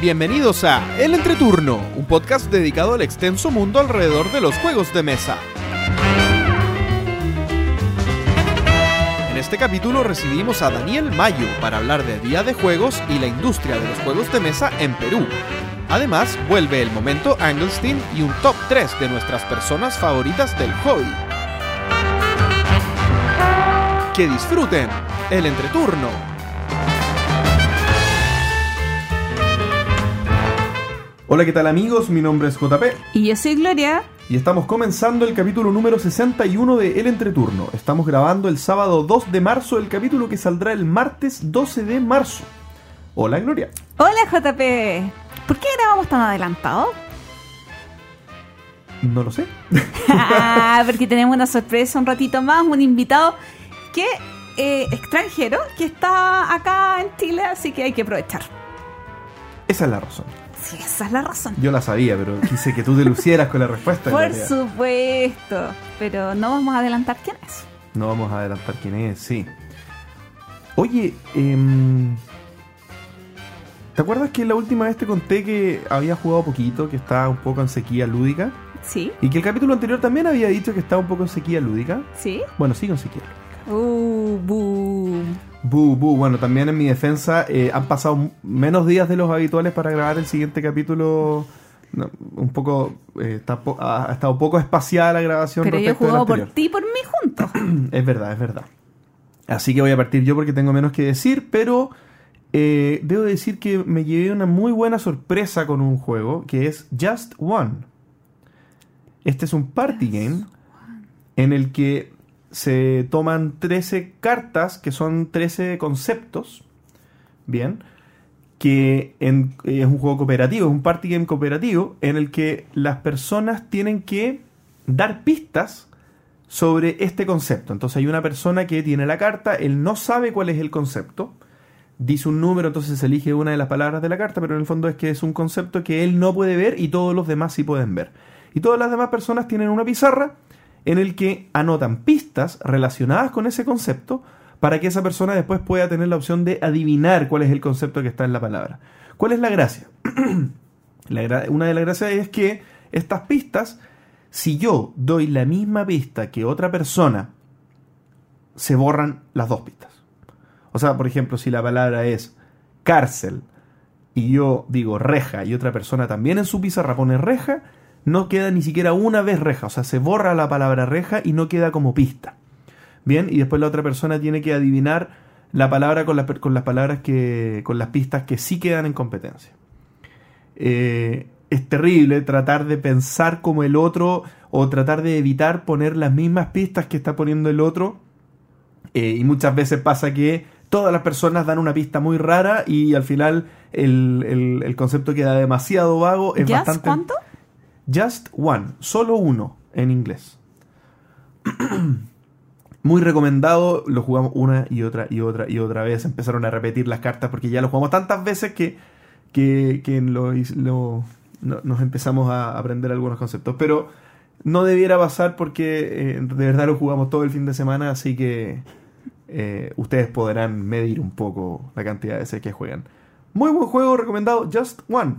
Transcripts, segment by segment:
Bienvenidos a El Entreturno, un podcast dedicado al extenso mundo alrededor de los juegos de mesa. En este capítulo recibimos a Daniel Mayo para hablar de Día de Juegos y la industria de los juegos de mesa en Perú. Además, vuelve el momento Angelstein y un top 3 de nuestras personas favoritas del hobby. Que disfruten el entreturno. Hola, ¿qué tal amigos? Mi nombre es JP Y yo soy Gloria. y estamos comenzando el capítulo número 61 de El Entreturno. Estamos grabando el sábado 2 de marzo, el capítulo que saldrá el martes 12 de marzo. Hola, Gloria. Hola JP. ¿Por qué grabamos tan adelantado? No lo sé. ah, porque tenemos una sorpresa un ratito más, un invitado que eh, extranjero que está acá en Chile, así que hay que aprovechar. Esa es la razón. Sí, esa es la razón. Yo la sabía, pero quise que tú te lucieras con la respuesta. Por supuesto. Pero no vamos a adelantar quién es. No vamos a adelantar quién es, sí. Oye, em, ¿te acuerdas que la última vez te conté que había jugado poquito, que estaba un poco en sequía lúdica? Sí, Y que el capítulo anterior también había dicho que estaba un poco en sequía lúdica. sí. Bueno, sí, con sequía lúdica. Uh, boom. Bu, bu. Bueno, también en mi defensa eh, han pasado menos días de los habituales para grabar el siguiente capítulo. No, un poco. eh, está po- ha, estado poco espaciada la grabación. Pero yo he jugado por ti y por mí juntos. Es verdad, es verdad. Así que voy a partir yo porque tengo menos que decir, pero eh, debo decir que me llevé una muy buena sorpresa con un juego que es Just One. Este es un party game en el que se toman 13 cartas, que son 13 conceptos, bien, que en- es un juego cooperativo, es un party game cooperativo en el que las personas tienen que dar pistas sobre este concepto. Entonces hay una persona que tiene la carta, él no sabe cuál es el concepto, dice un número, entonces elige una de las palabras de la carta, pero en el fondo es que es un concepto que él no puede ver y todos los demás sí pueden ver. Y todas las demás personas tienen una pizarra en el que anotan pistas relacionadas con ese concepto para que esa persona después pueda tener la opción de adivinar cuál es el concepto que está en la palabra. ¿Cuál es la gracia? Una de las gracias es que estas pistas, si yo doy la misma pista que otra persona, se borran las dos pistas. O sea, por ejemplo, si la palabra es cárcel y yo digo reja y otra persona también en su pizarra pone reja, no queda ni siquiera una vez reja. O sea, se borra la palabra reja y no queda como pista. Bien, y después la otra persona tiene que adivinar la palabra con, la- con las palabras que. con las pistas que sí quedan en competencia. Eh, es terrible tratar de pensar como el otro o tratar de evitar poner las mismas pistas que está poniendo el otro. Eh, y muchas veces pasa que todas las personas dan una pista muy rara y al final el, el- el concepto queda demasiado vago. Es ¿Just bastante, cuánto? Just One, solo uno en inglés. Muy recomendado, lo jugamos una y otra y otra y otra vez. Empezaron a repetir las cartas porque ya lo jugamos tantas veces que, que, que nos empezamos a aprender algunos conceptos. Pero no debiera pasar porque eh, de verdad lo jugamos todo el fin de semana, así que eh, ustedes podrán medir un poco la cantidad de veces que juegan. Muy buen juego, recomendado, Just One.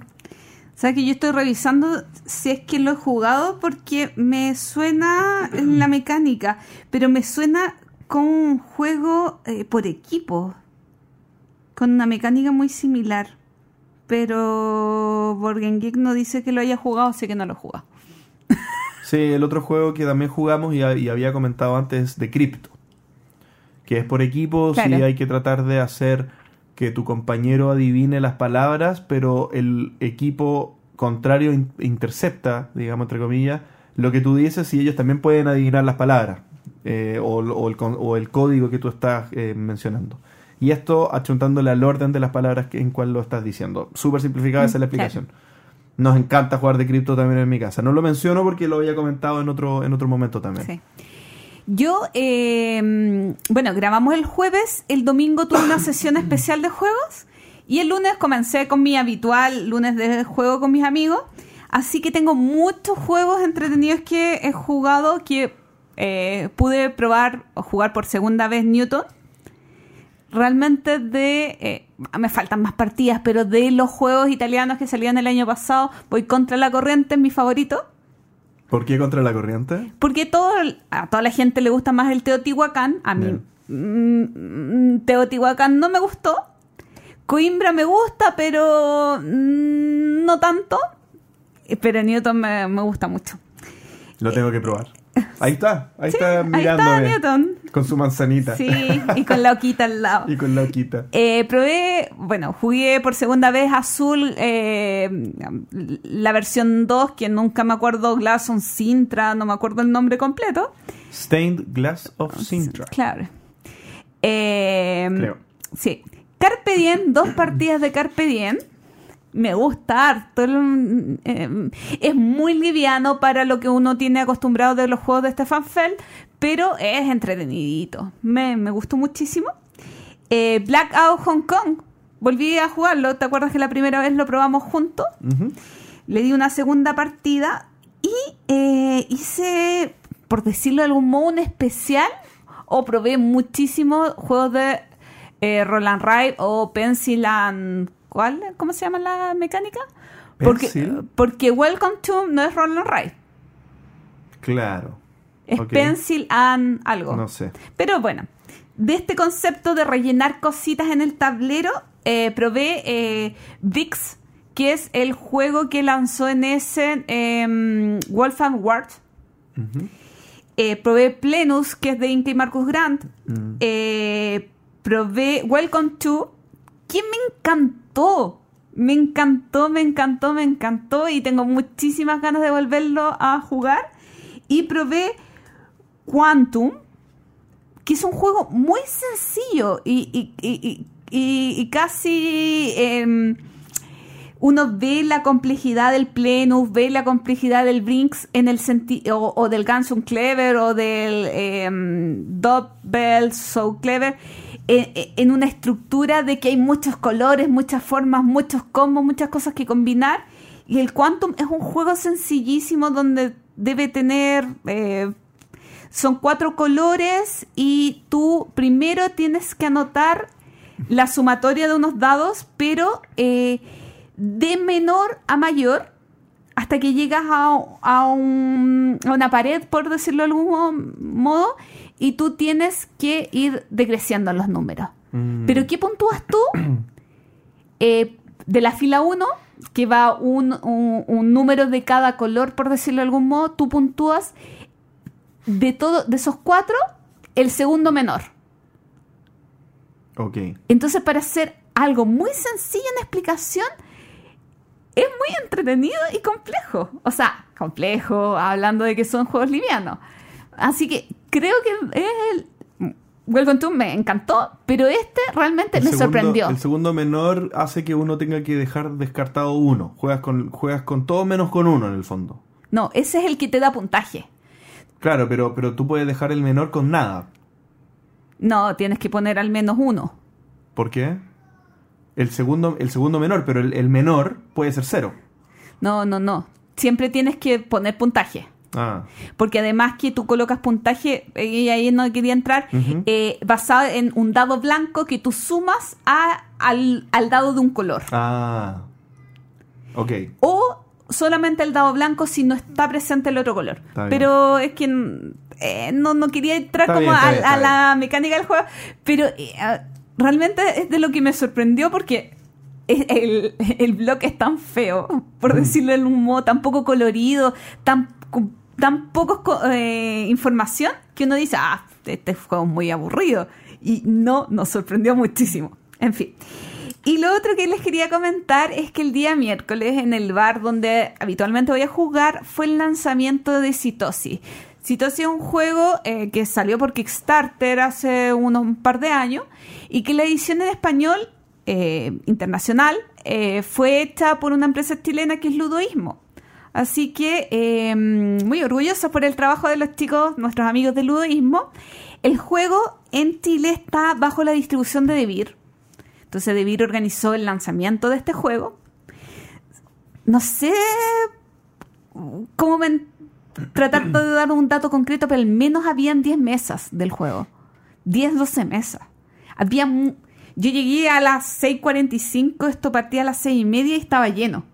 Sea que yo estoy revisando si es que lo he jugado porque me suena la mecánica, pero me suena con un juego eh, por equipo, con una mecánica muy similar. Pero Borgen Geek no dice que lo haya jugado, así que no lo he jugado. Sí, el otro juego que también jugamos y, y había comentado antes de Crypto. Que es por equipos y Claro. hay que tratar de hacer que tu compañero adivine las palabras, pero el equipo contrario in- intercepta, digamos entre comillas, lo que tú dices y ellos también pueden adivinar las palabras eh, o, o el, o el código que tú estás eh, mencionando. Y esto achuntándole al orden de las palabras que, en cual lo estás diciendo. Súper simplificada esa es la Mm, claro. explicación. Nos encanta jugar de cripto también en mi casa. No lo menciono porque lo había comentado en otro, en otro momento también. Sí. Yo, eh, bueno, grabamos el jueves, el domingo tuve una sesión especial de juegos y el lunes comencé con mi habitual lunes de juego con mis amigos. Así que tengo muchos juegos entretenidos que he jugado que eh, pude probar o jugar por segunda vez Newton. realmente de... eh, me faltan más partidas, pero de los juegos italianos que salían el año pasado, voy contra la corriente, es mi favorito. ¿Por qué contra la corriente? Porque todo, a toda la gente le gusta más el Teotihuacán. A mí mm, mm, Teotihuacán no me gustó. Coimbra me gusta, pero mm, no tanto. Pero Newton me, me gusta mucho. Lo tengo que probar. Ahí está, ahí Sí, está ahí está mirándome. Newton. Con su manzanita. Sí, y con la oquita al lado. Y con la hoquita. Eh, probé, bueno, jugué por segunda vez Azul, eh, la versión 2, que nunca me acuerdo, Glass on Sintra, no me acuerdo el nombre completo. Stained Glass of Sintra. Claro. Eh, Creo. Sí. Carpe Diem, dos partidas de Carpe Diem. Me gusta harto. eh, es muy liviano para lo que uno tiene acostumbrado de los juegos de Stefan Feld, pero es entretenidito. Me, me gustó muchísimo. Eh, Blackout Hong Kong. Volví a jugarlo. ¿Te acuerdas que la primera vez lo probamos juntos? Le di una segunda partida y eh, hice, por decirlo de algún modo, un especial o probé muchísimos juegos de eh, Roland Ride o Pencil and... ¿Cuál? ¿Cómo se llama la mecánica? Porque, ¿Pencil? porque Welcome to no es Roland Ride, Claro. es Ok. Pencil and algo. No sé. Pero bueno, de este concepto de rellenar cositas en el tablero, eh, probé eh, VIX, que es el juego que lanzó en ese eh, Wolfgang Ward. Eh, probé Plenus, que es de Inca y Marcus Grant. Eh, probé Welcome to, que me encantó. Me encantó, me encantó, me encantó y tengo muchísimas ganas de volverlo a jugar. Y probé Quantum, que es un juego muy sencillo y, y- y- y- casi em, uno ve la complejidad del Plenus, ve la complejidad del Brinks en el sentido, o, del Gansun Clever o del em, Doppel So Clever, en, una estructura de que hay muchos colores, muchas formas, muchos combos, muchas cosas que combinar. Y el Quantum es un juego sencillísimo donde debe tener eh, son cuatro colores y tú primero tienes que anotar la sumatoria de unos dados, pero eh, de menor a mayor hasta que llegas a, a un- a una pared, por decirlo de algún mo- modo, y tú tienes que ir decreciendo los números. Mm. ¿Pero qué puntúas tú? Eh, de la fila 1, que va un, un- un número de cada color, por decirlo de algún modo, tú puntúas de, todo, de esos cuatro, el segundo menor. Ok. Entonces, para hacer algo muy sencillo en explicación, es muy entretenido y complejo. O sea, complejo, hablando de que son juegos livianos. Así que creo que es el... Welcome to me encantó, pero este realmente El me segundo- sorprendió. El segundo menor hace que uno tenga que dejar descartado uno. Juegas con, juegas con todo menos con uno en el fondo. No, ese es el que te da puntaje. Claro, pero, pero tú puedes dejar el menor con nada. No, tienes que poner al menos uno. ¿Por qué? El segundo, el segundo menor, pero el, el menor puede ser cero. No, no, no. Siempre tienes que poner puntaje. Ah, Porque además que tú colocas puntaje, eh, y ahí no quería entrar, eh, basado en un dado blanco que tú sumas a, al, al dado de un color. ah. Ok. O solamente el dado blanco si no está presente el otro color. Está bien. Pero es que eh, no, no quería entrar Está como bien, a, bien, a está la mecánica del juego, pero realmente es de lo que me sorprendió porque el, el blog es tan feo, por Mm. decirlo de un modo, tan poco colorido, tan, tan poco co- eh, información que uno dice, ah, este juego es muy aburrido. Y no, nos sorprendió muchísimo. En fin. Y lo otro que les quería comentar es que el día miércoles en el bar donde habitualmente voy a jugar fue el lanzamiento de Citosi. Citosi es un juego eh, que salió por Kickstarter hace unos un par de años y que la edición en español eh, internacional fue hecha por una empresa chilena que es Ludoísmo. Así que eh, muy orgullosa por el trabajo de los chicos, nuestros amigos de Ludoísmo. El juego en Chile está bajo la distribución de Devir. Entonces Devir organizó el lanzamiento de este juego. No sé cómo men- tratar de dar un dato concreto, pero al menos habían 10 mesas del juego. 10, 12 mesas. Había yo llegué a las 6.45, esto partía a las 6 y media y estaba lleno.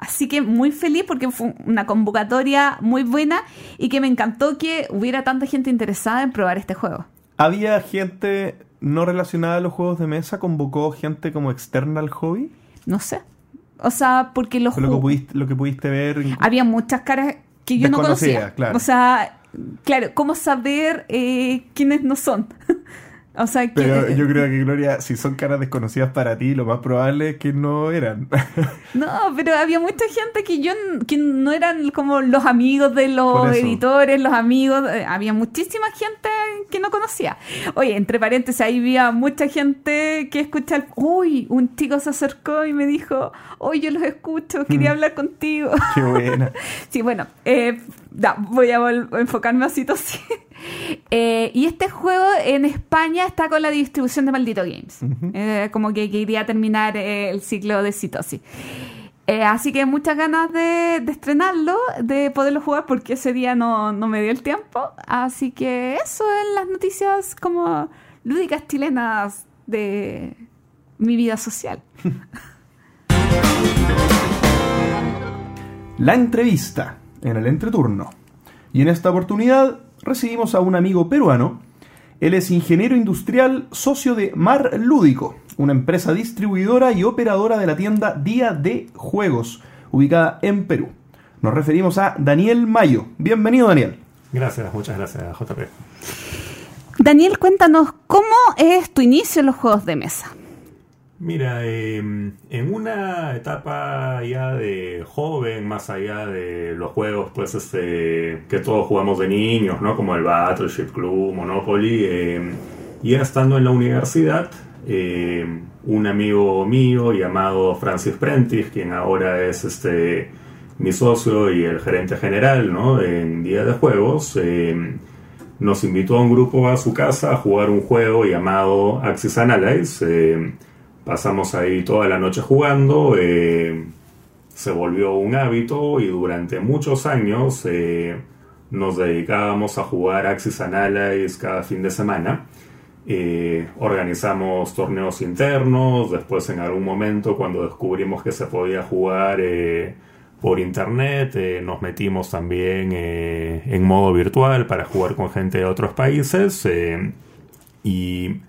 Así que muy feliz porque fue una convocatoria muy buena y que me encantó que hubiera tanta gente interesada en probar este juego. ¿Había gente no relacionada a los juegos de mesa? ¿Convocó gente como externa al hobby? No sé. O sea, porque los lo que pudiste, lo que pudiste ver. había muchas caras que yo no conocía. claro. O sea, claro, ¿cómo saber eh, quiénes no son? o sea, que, Pero yo creo que, Gloria, si son caras desconocidas para ti, lo más probable es que no eran. No, pero había mucha gente que yo que no eran como los amigos de los editores, los amigos, eh, había muchísima gente que no conocía. Oye, entre paréntesis, ahí había mucha gente que escucha el, uy, un chico se acercó y me dijo, "Oye, yo los escucho, quería Mm. hablar contigo." Qué buena. Sí, bueno, eh, da, voy a enfocarme a Citosi. Eh, y este juego en España está con la distribución de Maldito Games. Eh, como que quería terminar eh, el ciclo de Citosi. Eh, así que muchas ganas de, de estrenarlo, de poderlo jugar, porque ese día no, no me dio el tiempo. Así que eso en las noticias como lúdicas chilenas de mi vida social. La entrevista en el entreturno. Y en esta oportunidad recibimos a un amigo peruano. Él es ingeniero industrial, socio de Mar Lúdico, una empresa distribuidora y operadora de la tienda Día de Juegos, ubicada en Perú. Nos referimos a Daniel Mayo. Bienvenido, Daniel. Gracias, muchas gracias, JP. Daniel, cuéntanos, ¿cómo es tu inicio en los juegos de mesa? Mira, eh, en una etapa ya de joven, más allá de los juegos pues este, que todos jugamos de niños, ¿no? Como el Battleship Club, Monopoly, eh, ya estando en la universidad, eh, un amigo mío llamado Francis Prentice, quien ahora es este mi socio y el gerente general, ¿no? En Día de Juegos, nos invitó a un grupo a su casa a jugar un juego llamado Axis Analyze. Pasamos ahí toda la noche jugando. eh, se volvió un hábito y durante muchos años eh, nos dedicábamos a jugar Axis Analyze cada fin de semana. Eh, organizamos torneos internos, después en algún momento cuando descubrimos que se podía jugar por internet, nos metimos también en modo virtual para jugar con gente de otros países y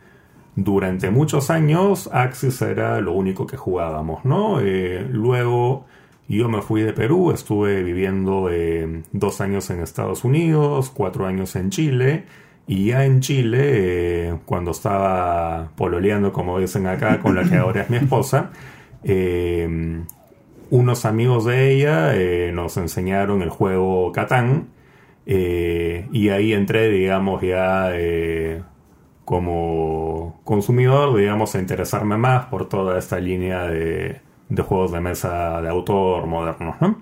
durante muchos años Axis era lo único que jugábamos, ¿no? Eh, luego yo me fui de Perú, estuve viviendo eh, dos años en Estados Unidos, cuatro años en Chile. Y ya en Chile, eh, cuando estaba pololeando, como dicen acá, con la que ahora es mi esposa, unos amigos de ella nos enseñaron el juego Catán. y ahí entré, digamos, ya como consumidor, digamos, a interesarme más por toda esta línea de, de juegos de mesa de autor modernos, ¿no?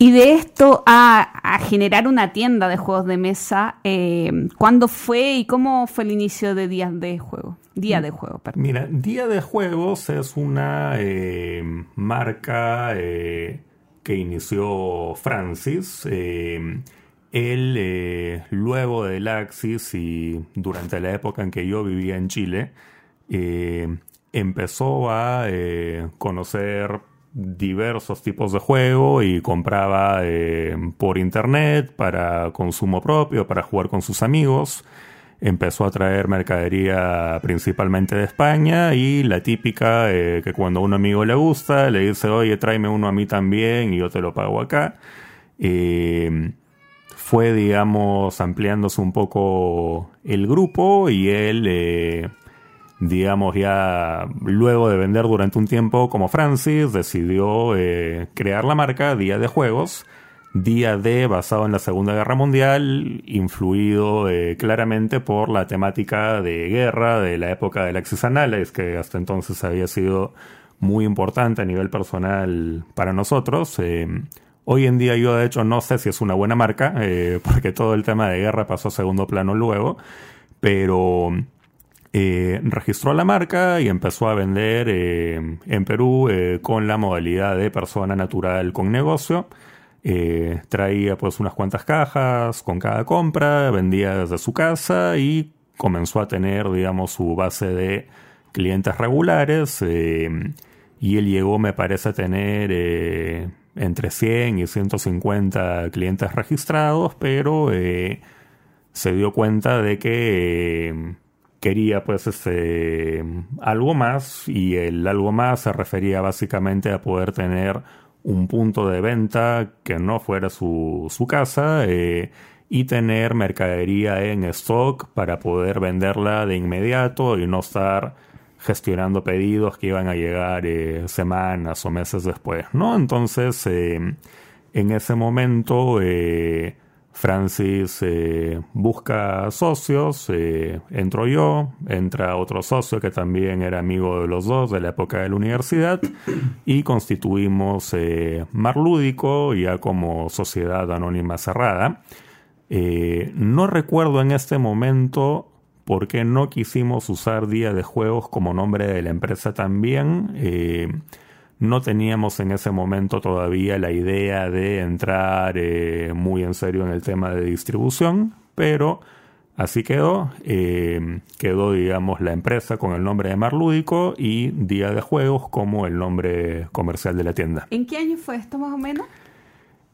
Y de esto a, a generar una tienda de juegos de mesa, eh, ¿cuándo fue y cómo fue el inicio de días de juego? Día de juego, perdón. Mira, Día de Juegos es una eh, marca eh, que inició Francis. Él, eh, luego del Axis y durante la época en que yo vivía en Chile, eh, empezó a eh, conocer diversos tipos de juego y compraba por internet para consumo propio, para jugar con sus amigos. Empezó a traer mercadería principalmente de España y la típica que cuando a un amigo le gusta le dice, oye, tráeme uno a mí también y yo te lo pago acá. Fue, digamos, ampliándose un poco el grupo y él, eh, digamos, ya luego de vender durante un tiempo como Francis, decidió eh, crear la marca Día de Juegos. Día D basado en la Segunda Guerra Mundial, influido eh, claramente por la temática de guerra de la época del Axis Analyze, que hasta entonces había sido muy importante a nivel personal para nosotros. Eh, hoy en día yo de hecho no sé si es una buena marca, eh, porque todo el tema de guerra pasó a segundo plano luego, pero eh, registró la marca y empezó a vender eh, en Perú con la modalidad de persona natural con negocio. traía pues unas cuantas cajas con cada compra, vendía desde su casa y comenzó a tener, digamos, su base de clientes regulares y él llegó, me parece, a tener entre 100 y 150 clientes registrados, pero se dio cuenta de que quería pues este algo más y el algo más se refería básicamente a poder tener un punto de venta que no fuera su, su casa eh, y tener mercadería en stock para poder venderla de inmediato y no estar gestionando pedidos que iban a llegar eh, semanas o meses después, ¿no? Entonces, eh, en ese momento, Francis eh, busca socios, entro yo, entra otro socio que también era amigo de los dos de la época de la universidad y constituimos eh, Mar Lúdico ya como sociedad anónima cerrada. no recuerdo en este momento por qué no quisimos usar Día de Juegos como nombre de la empresa también. No teníamos en ese momento todavía la idea de entrar eh, muy en serio en el tema de distribución, pero así quedó. Eh, quedó, digamos, la empresa con el nombre de Mar Lúdico y Día de Juegos como el nombre comercial de la tienda. ¿En qué año fue esto más o menos?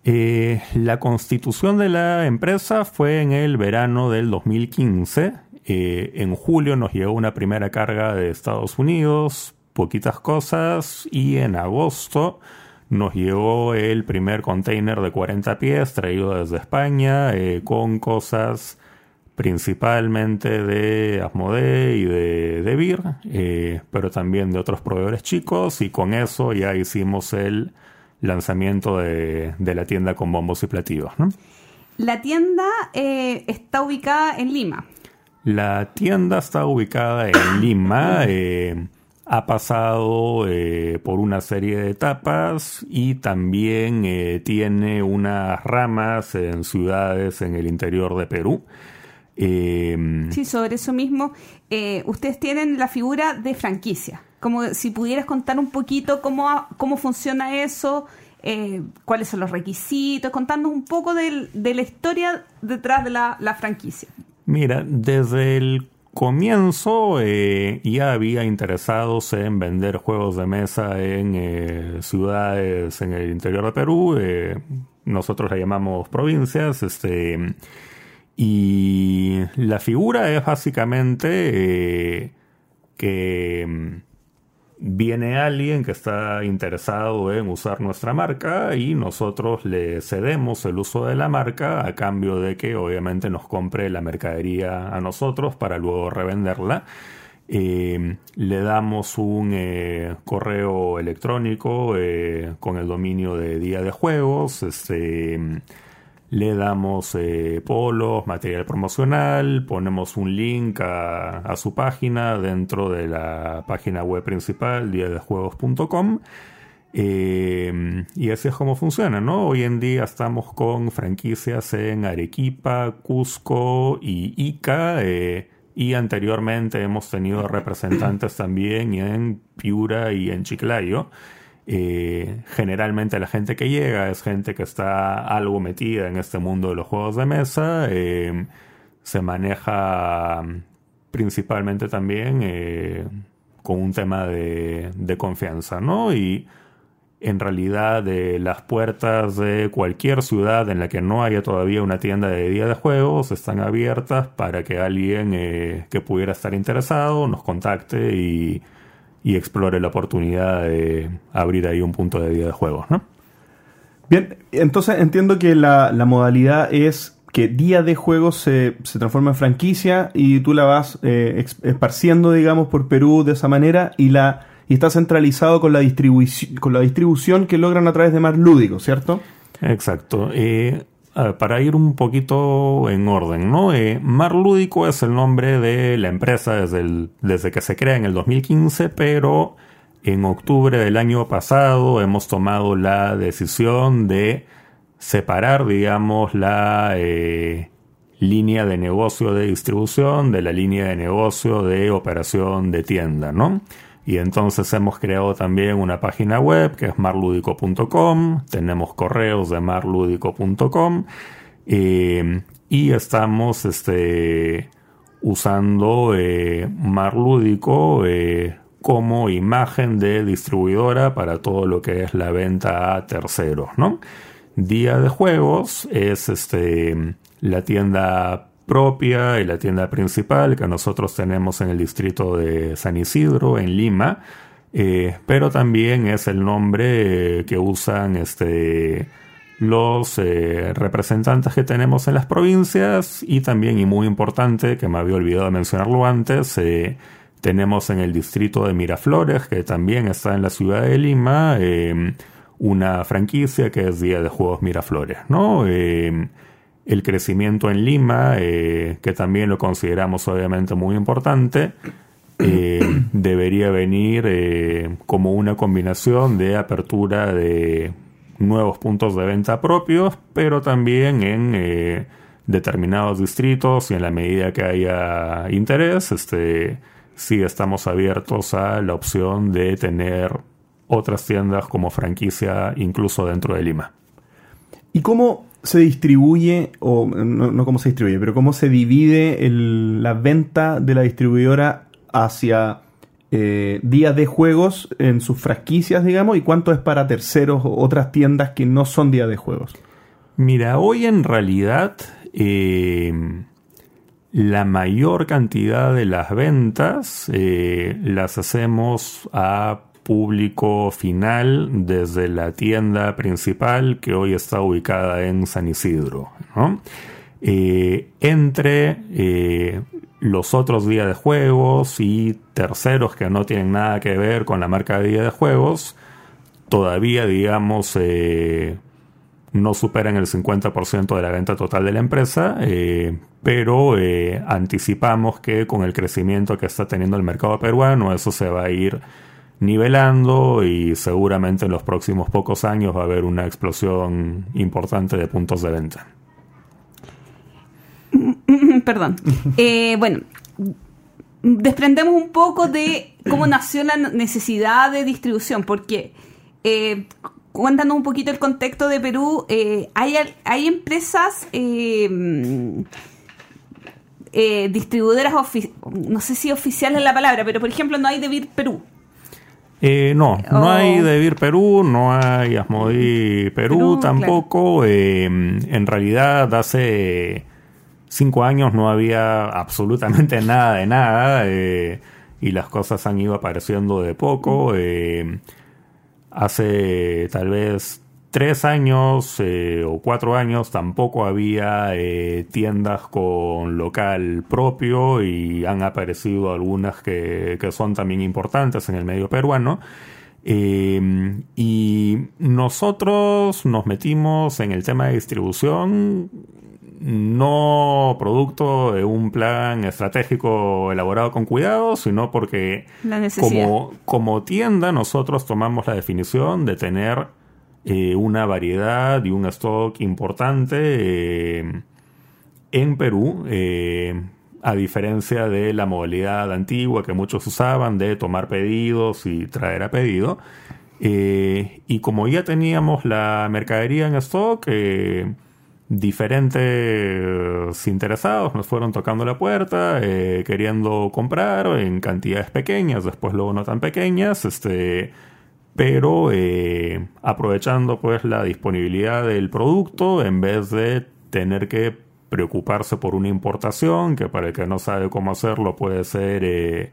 Eh, la constitución de la empresa fue en el verano del 2015. En julio nos llegó una primera carga de Estados Unidos poquitas cosas y en agosto nos llegó el primer container de 40 pies traído desde España eh, con cosas principalmente de Asmodee y de, de eh, pero también de otros proveedores chicos y con eso ya hicimos el lanzamiento de, la tienda con bombos y platillos. La tienda eh, está ubicada en Lima. La tienda está ubicada en Lima ha pasado eh, por una serie de etapas y también eh, tiene unas ramas en ciudades en el interior de Perú. Em, sí, sobre eso mismo, eh, ustedes tienen la figura de franquicia. Como si pudieras contar un poquito cómo, cómo funciona eso, cuáles son los requisitos, contarnos un poco de la historia detrás de la, la franquicia. Mira, desde el comienzo eh, ya había interesados en vender juegos de mesa en eh, ciudades en el interior de Perú. Eh, nosotros la llamamos provincias. Este, y la figura es básicamente que viene alguien que está interesado en usar nuestra marca y nosotros le cedemos el uso de la marca a cambio de que obviamente nos compre la mercadería a nosotros para luego revenderla. Eh, le damos un eh, correo electrónico eh, con el dominio de día de juegos. Este, le damos eh, polos, material promocional, ponemos un link a, su página dentro de la página web principal, diadejuegos.com. Eh, y así es como funciona, ¿no? Hoy en día estamos con franquicias en Arequipa, Cusco y Ica. Eh, y anteriormente hemos tenido representantes también en Piura y en Chiclayo. Eh, generalmente la gente que llega es gente que está algo metida en este mundo de los juegos de mesa. Eh, se maneja principalmente también eh, con un tema de, confianza, ¿no? Y en realidad las puertas de cualquier ciudad en la que no haya todavía una tienda de día de juegos están abiertas para que alguien que pudiera estar interesado nos contacte y y explore la oportunidad de abrir ahí un punto de día de juegos, ¿no? Bien, entonces entiendo que la, modalidad es que día de juegos se, transforma en franquicia y tú la vas eh, esparciendo, digamos, por Perú de esa manera y la y está centralizado con la, distribución con la distribución que logran a través de más lúdicos, ¿cierto? Exacto. Eh, para ir un poquito en orden, ¿no? Eh, Mar Lúdico es el nombre de la empresa desde, desde que se crea en el 2015, pero en octubre del año pasado hemos tomado la decisión de separar, digamos, la eh, línea de negocio de distribución de la línea de negocio de operación de tienda, ¿no? Y entonces hemos creado también una página web que es marludico.com, tenemos correos de marludico.com y estamos este, usando eh, eh, como imagen de distribuidora para todo lo que es la venta a terceros, ¿no? Día de Juegos es este, la tienda propia y la tienda principal que nosotros tenemos en el distrito de San Isidro, en Lima, eh, pero también es el nombre eh, que usan este, los eh, representantes que tenemos en las provincias y también, y muy importante, que me había olvidado mencionarlo antes, tenemos en el distrito de Miraflores, que también está en la ciudad de Lima, una franquicia que es Día de Juegos Miraflores, ¿no? El crecimiento en Lima, que también lo consideramos obviamente muy importante, eh, debería venir eh, como una combinación de apertura de nuevos puntos de venta propios, pero también en eh, determinados distritos y en la medida que haya interés, este, sí estamos abiertos a la opción de tener otras tiendas como franquicia incluso dentro de Lima. ¿Y cómo se distribuye, o no, cómo se distribuye, pero cómo se divide la venta de la distribuidora hacia eh, días de juegos en sus franquicias, digamos, y cuánto es para terceros o otras tiendas que no son días de juegos? Mira, hoy en realidad eh, la mayor cantidad de las ventas eh, las hacemos a público final desde la tienda principal que hoy está ubicada en San Isidro. entre los otros días de juegos y terceros que no tienen nada que ver con la marca de día de juegos, todavía, digamos, eh, no superan el 50% de la venta total de la empresa, eh, pero eh, anticipamos que con el crecimiento que está teniendo el mercado peruano, eso se va a ir nivelando y seguramente en los próximos pocos años va a haber una explosión importante de puntos de venta. Perdón. Eh, bueno, desprendemos un poco de cómo nació la necesidad de distribución, porque eh, cuéntanos un poquito el contexto de Perú. Eh, hay, hay empresas eh, distribuidoras, no sé si oficiales es la palabra, pero por ejemplo no hay Debir Perú. No, no hay Debir Perú, no hay Asmodi Perú, tampoco. en realidad hace cinco años no había absolutamente nada de nada eh, y las cosas han ido apareciendo de poco. Eh, hace tal vez tres años eh, o cuatro años tampoco había tiendas con local propio y han aparecido algunas que, que son también importantes en el medio peruano. y nosotros nos metimos en el tema de distribución no producto de un plan estratégico elaborado con cuidado, sino porque como, como, tienda nosotros tomamos la definición de tener eh, una variedad y un stock importante eh, en Perú, eh, a diferencia de la modalidad antigua que muchos usaban de tomar pedidos y traer a pedido. y como ya teníamos la mercadería en stock, diferentes interesados nos fueron tocando la puerta, queriendo comprar en cantidades pequeñas, después luego no tan pequeñas, este, pero eh, aprovechando pues la disponibilidad del producto en vez de tener que preocuparse por una importación, que para el que no sabe cómo hacerlo puede ser eh,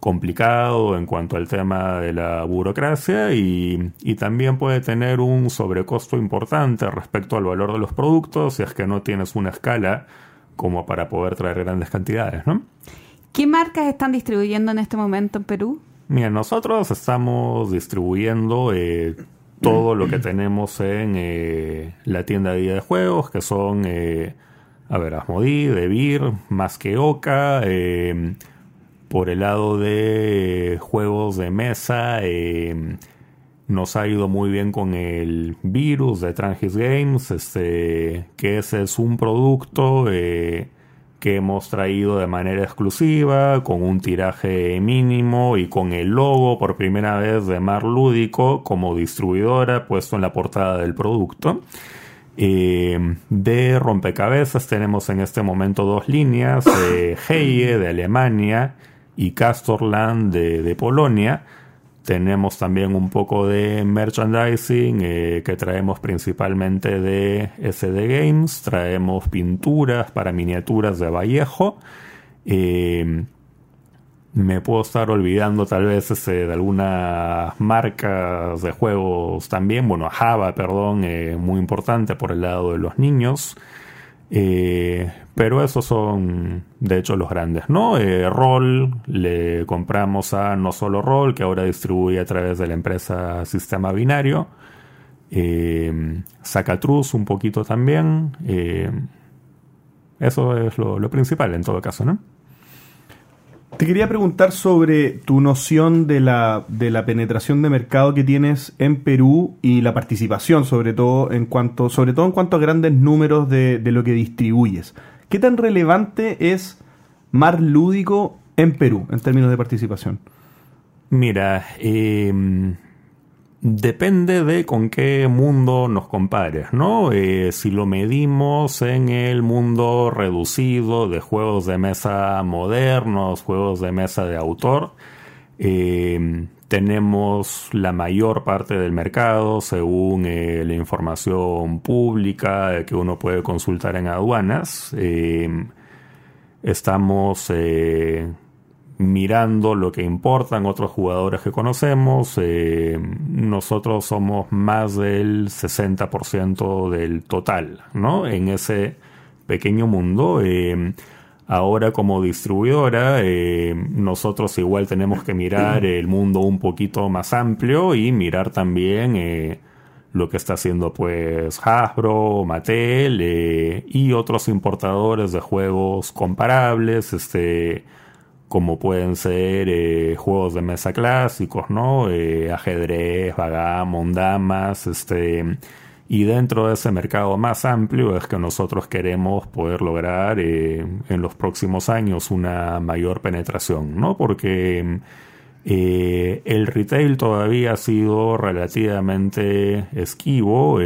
complicado en cuanto al tema de la burocracia y, también puede tener un sobrecosto importante respecto al valor de los productos si es que no tienes una escala como para poder traer grandes cantidades, ¿no? ¿Qué marcas están distribuyendo en este momento en Perú? Mira, nosotros estamos distribuyendo eh, todo lo que tenemos en eh, la tienda de día de juegos, que son, eh, a ver, Asmodee, Devir, Más que Oca, eh, por el lado de juegos de mesa, eh, nos ha ido muy bien con el virus de Trangis Games, este, que ese es un producto que hemos traído de manera exclusiva, con un tiraje mínimo y con el logo por primera vez de Mar Lúdico como distribuidora puesto en la portada del producto. Eh, de rompecabezas tenemos en este momento dos líneas, eh, Heie de Alemania y Castorland de, Polonia. Tenemos también un poco de merchandising eh, que traemos principalmente de SD Games. Traemos pinturas para miniaturas de Vallejo. Eh, me puedo estar olvidando tal vez ese, de algunas marcas de juegos también. Bueno, Java, perdón, eh, muy importante por el lado de los niños. Eh, pero esos son, de hecho, los grandes, ¿no? Eh, Roll, le compramos a No Solo Roll, que ahora distribuye a través de la empresa Sistema Binario. Eh, Sacatruz un poquito también. Eh, eso es lo principal en todo caso, ¿no? Te quería preguntar sobre tu noción de la, de la penetración de mercado que tienes en Perú y la participación, sobre todo en cuanto, sobre todo en cuanto a grandes números de, de lo que distribuyes. ¿Qué tan relevante es Mar Lúdico en Perú en términos de participación? Mira, eh, Depende de con qué mundo nos compares, ¿no? Eh, si lo medimos en el mundo reducido de juegos de mesa modernos, juegos de mesa de autor, eh, tenemos la mayor parte del mercado según eh, la información pública que uno puede consultar en aduanas. Estamos mirando lo que importan otros jugadores que conocemos. Eh, nosotros somos más del 60% del total, ¿no? En ese pequeño mundo. Eh, ahora como distribuidora, eh, nosotros igual tenemos que mirar el mundo un poquito más amplio y mirar también lo que está haciendo pues Hasbro, Mattel y otros importadores de juegos comparables, este como pueden ser eh, juegos de mesa clásicos, ¿no? Eh, ajedrez, vagamon, damas, este... Y dentro de ese mercado más amplio es que nosotros queremos poder lograr eh, en los próximos años una mayor penetración, ¿no? Porque el retail todavía ha sido relativamente esquivo.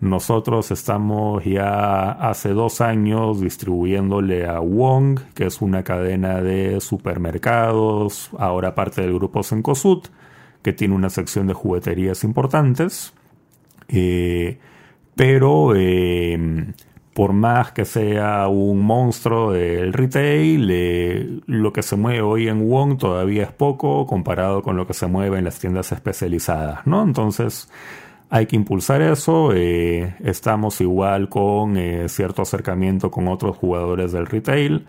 Nosotros estamos ya hace dos años distribuyéndole a Wong, que es una cadena de supermercados, ahora parte del grupo Sencosud, que tiene una sección de jugueterías importantes. Eh, pero eh, por más que sea un monstruo del retail, eh, lo que se mueve hoy en Wong todavía es poco comparado con lo que se mueve en las tiendas especializadas, ¿no? Entonces, hay que impulsar eso. Eh, estamos igual con eh, cierto acercamiento con otros jugadores del retail.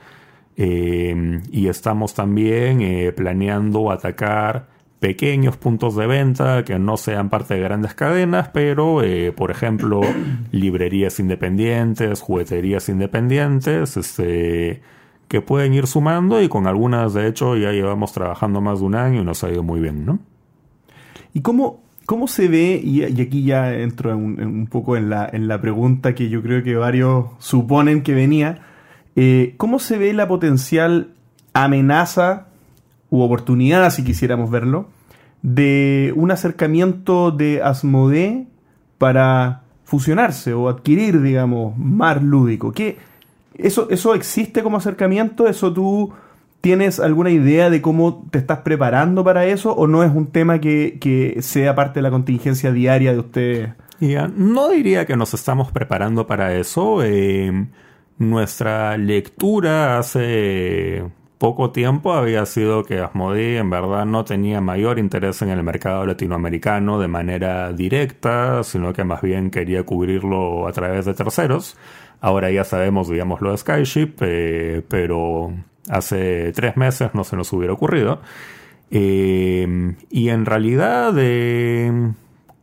Eh, y estamos también planeando atacar pequeños puntos de venta que no sean parte de grandes cadenas, pero por ejemplo librerías independientes, jugueterías independientes, este, que pueden ir sumando y con algunas de hecho ya llevamos trabajando más de un año y nos ha ido muy bien, ¿no? ¿Y cómo, ¿Cómo se ve, y, aquí ya entro un, un, poco en la, en la pregunta que yo creo que varios suponen que venía, eh, ¿cómo se ve la potencial amenaza u oportunidad, si quisiéramos verlo, de un acercamiento de Asmodee para fusionarse o adquirir, digamos, Mar Lúdico? ¿Qué, eso, ¿Eso existe como acercamiento? ¿Eso tú ¿Tienes alguna idea de cómo te estás preparando para eso o no es un tema que, que sea parte de la contingencia diaria de ustedes? No diría que nos estamos preparando para eso. Eh, nuestra lectura hace poco tiempo había sido que Asmodee en verdad no tenía mayor interés en el mercado latinoamericano de manera directa, sino que más bien quería cubrirlo a través de terceros. Ahora ya sabemos, digamos, lo de Skyship, eh, pero hace tres meses no se nos hubiera ocurrido. Eh, y en realidad, eh,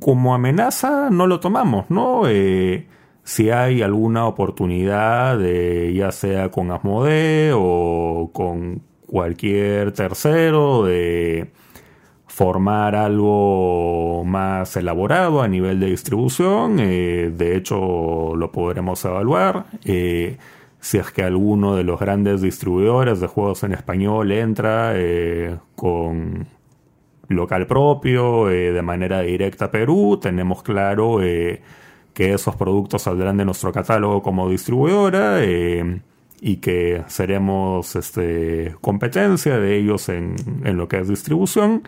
como amenaza, no lo tomamos, ¿no? Eh, si hay alguna oportunidad, de, ya sea con Asmodee o con cualquier tercero, de formar algo más elaborado a nivel de distribución, de hecho lo podremos evaluar si es que alguno de los grandes distribuidores de juegos en español entra eh, con local propio, eh, de manera directa a Perú, tenemos claro eh, que esos productos saldrán de nuestro catálogo como distribuidora y que seremos este, competencia de ellos en, en lo que es distribución.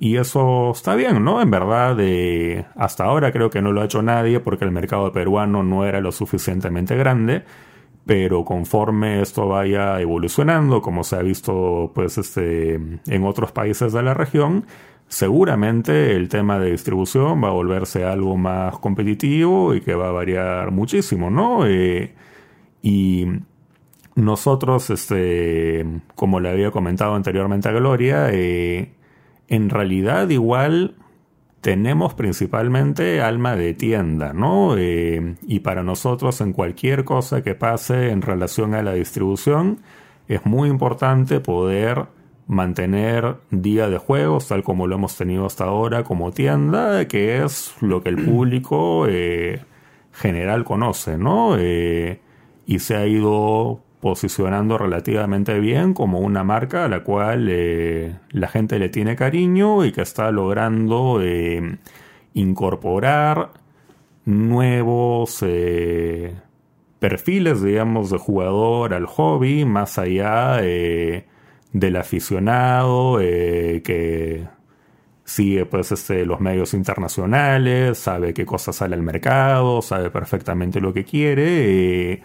Y eso está bien, ¿no? En verdad, eh, hasta ahora creo que no lo ha hecho nadie porque el mercado peruano no era lo suficientemente grande. Pero conforme esto vaya evolucionando, como se ha visto pues este, en otros países de la región, seguramente el tema de distribución va a volverse algo más competitivo y que va a variar muchísimo, ¿no? Eh, y nosotros, este, como le había comentado anteriormente a Gloria, eh, en realidad igual tenemos principalmente alma de tienda, ¿no? Eh, y para nosotros en cualquier cosa que pase en relación a la distribución, es muy importante poder mantener día de juegos tal como lo hemos tenido hasta ahora como tienda, que es lo que el público eh, general conoce, ¿no? Eh, y se ha ido posicionando relativamente bien como una marca a la cual eh, la gente le tiene cariño y que está logrando eh, incorporar nuevos eh, perfiles, digamos, de jugador al hobby, más allá del aficionado que sigue pues este, los medios internacionales, sabe qué cosas sale al mercado, sabe perfectamente lo que quiere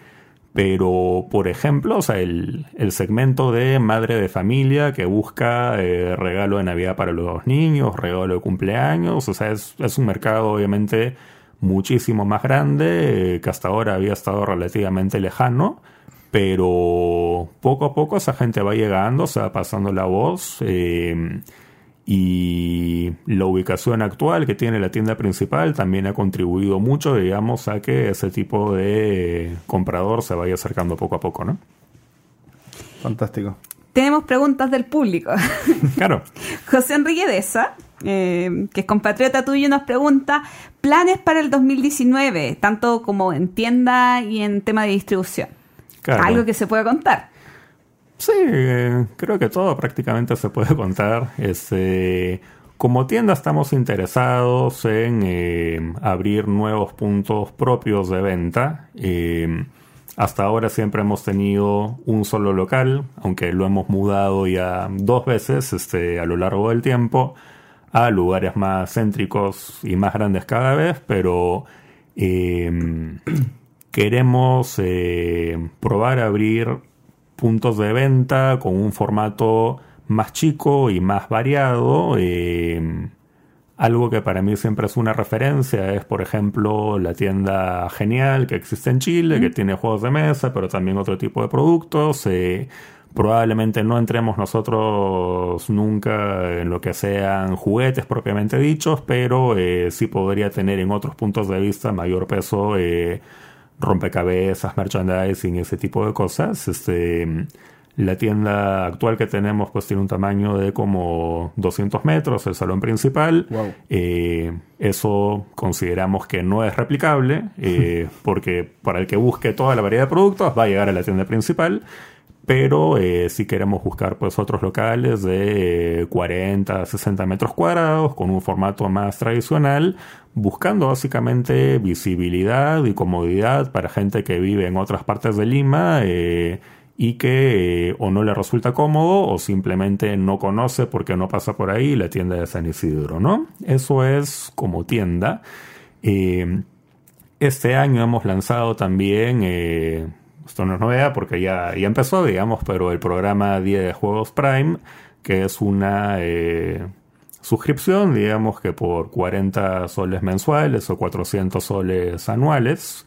pero, por ejemplo, o sea, el, segmento de madre de familia que busca eh, regalo de Navidad para los niños, regalo de cumpleaños, o sea, es, un mercado obviamente muchísimo más grande, eh, que hasta ahora había estado relativamente lejano, pero poco a poco esa gente va llegando, se va pasando la voz. Eh, y la ubicación actual que tiene la tienda principal también ha contribuido mucho, digamos, a que ese tipo de comprador se vaya acercando poco a poco, ¿no? Fantástico. Tenemos preguntas del público. Claro. José Enrique Deza, eh, que es compatriota tuyo, nos pregunta planes para el 2019, tanto como en tienda y en tema de distribución. Algo que se pueda contar. Sí, eh, creo que todo prácticamente se puede contar. Este, como tienda estamos interesados en eh, abrir nuevos puntos propios de venta. Eh, hasta ahora siempre hemos tenido un solo local, aunque lo hemos mudado ya dos veces este, a lo largo del tiempo a lugares más céntricos y más grandes cada vez, pero queremos probar a abrir puntos de venta con un formato más chico y más variado. Eh, algo que para mí siempre es una referencia es, por ejemplo, la tienda Genial que existe en Chile, que tiene juegos de mesa, pero también otro tipo de productos. Eh, probablemente no entremos nosotros nunca en lo que sean juguetes propiamente dichos, pero eh, sí podría tener en otros puntos de vista mayor peso rompecabezas, merchandising, ese tipo de cosas. Este, la tienda actual que tenemos pues tiene un tamaño de como 200 metros, el salón principal. Eh, eso consideramos que no es replicable eh, porque para el que busque toda la variedad de productos va a llegar a la tienda principal pero eh, si queremos buscar pues otros locales de 40, 60 metros cuadrados con un formato más tradicional, buscando básicamente visibilidad y comodidad para gente que vive en otras partes de Lima eh, y que eh, o no le resulta cómodo o simplemente no conoce porque no pasa por ahí la tienda de San Isidro, ¿no? Eso es como tienda. este año hemos lanzado también esto no es novedad porque ya, ya empezó, digamos, pero el programa Día de Juegos Prime, que es una eh, suscripción, digamos que por 40 soles mensuales o 400 soles anuales.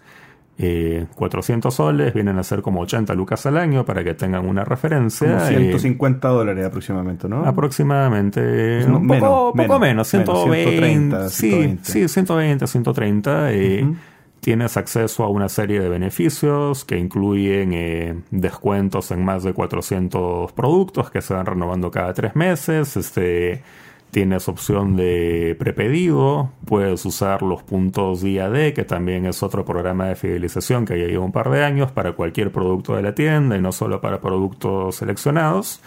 400 eh, soles vienen a ser como 80 lucas al año para que tengan una referencia. Como 150 dólares aproximadamente, ¿no? Aproximadamente. un poco menos, 120. sí, sí, 120, 130 tienes acceso a una serie de beneficios que incluyen eh, descuentos en más de 400 productos que se van renovando cada tres meses. Este, Tienes opción de prepedido, puedes usar los puntos día D, que también es otro programa de fidelización que ya lleva un par de años para cualquier producto de la tienda y no solo para productos seleccionados.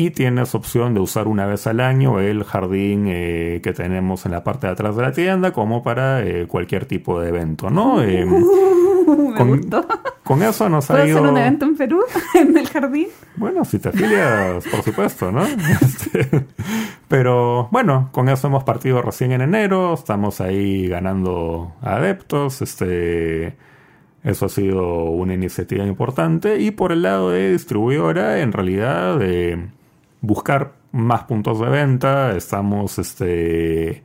Y tienes opción de usar una vez al año el jardín eh, que tenemos en la parte de atrás de la tienda como para eh, cualquier tipo de evento, ¿no? Eh, Me con, con eso nos ¿Puedo ha ido... hacer un evento en Perú? ¿En el jardín? Bueno, si te afilias, por supuesto, ¿no? Este, pero bueno, con eso hemos partido recién en enero, estamos ahí ganando adeptos, este, eso ha sido una iniciativa importante y por el lado de distribuidora, en realidad, de buscar más puntos de venta, estamos, este,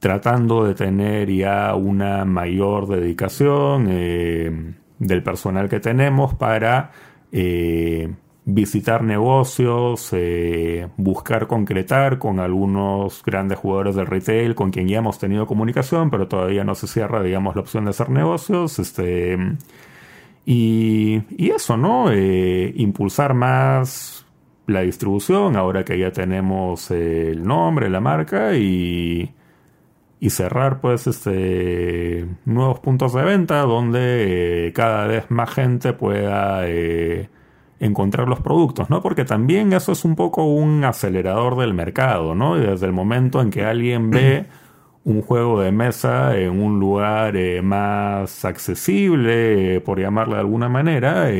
tratando de tener ya una mayor dedicación eh, del personal que tenemos para eh, visitar negocios, eh, buscar concretar con algunos grandes jugadores del retail con quien ya hemos tenido comunicación, pero todavía no se cierra, digamos, la opción de hacer negocios. Este, y, y eso, ¿no? Impulsar más la distribución, ahora que ya tenemos el nombre, la marca y, y cerrar pues este nuevos puntos de venta donde eh, cada vez más gente pueda eh, encontrar los productos, ¿no? Porque también eso es un poco un acelerador del mercado, ¿no? Y desde el momento en que alguien ve un juego de mesa en un lugar eh, más accesible, por llamarle de alguna manera,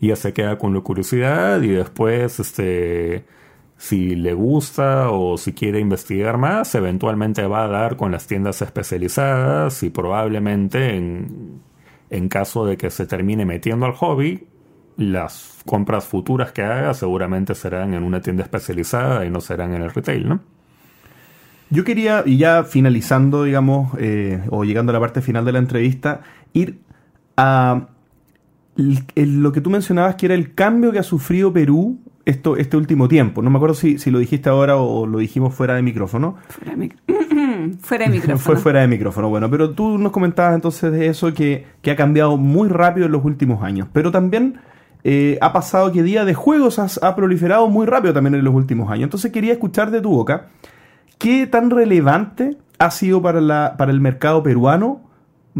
eh, ya se queda con la curiosidad y después, este, si le gusta o si quiere investigar más, eventualmente va a dar con las tiendas especializadas y probablemente en, en caso de que se termine metiendo al hobby, las compras futuras que haga seguramente serán en una tienda especializada y no serán en el retail, ¿no? Yo quería, y ya finalizando, digamos, eh, o llegando a la parte final de la entrevista, ir a el- el- lo que tú mencionabas que era el cambio que ha sufrido Perú esto, este último tiempo. No me acuerdo si, si lo dijiste ahora o lo dijimos fuera de micrófono. Fuera de, mic- Fuera de micrófono. Fue fuera de micrófono, bueno, pero tú nos comentabas entonces de eso que, que ha cambiado muy rápido en los últimos años, pero también eh, ha pasado que Día de Juegos has- ha proliferado muy rápido también en los últimos años. Entonces quería escuchar de tu boca qué tan relevante ha sido para, la, para el mercado peruano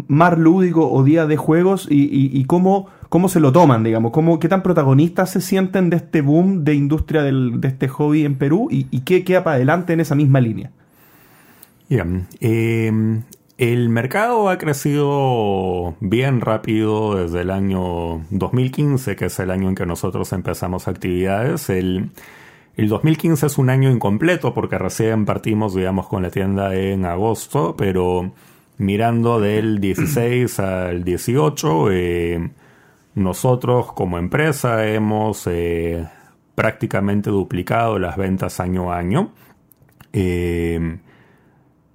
Mar Lúdico o Día de Juegos y, y- y cómo, cómo se lo toman, digamos, cómo, qué tan protagonistas se sienten de este boom de industria de este hobby en Perú y, qué queda para adelante en esa misma línea. Bien. eh, el mercado ha crecido bien rápido desde el año 2015, que es el año en que nosotros empezamos actividades. El, el 2015 es un año incompleto porque recién partimos, digamos, con la tienda en agosto, pero mirando del 16 al 18, eh, nosotros como empresa hemos eh, prácticamente duplicado las ventas año a año. Eh,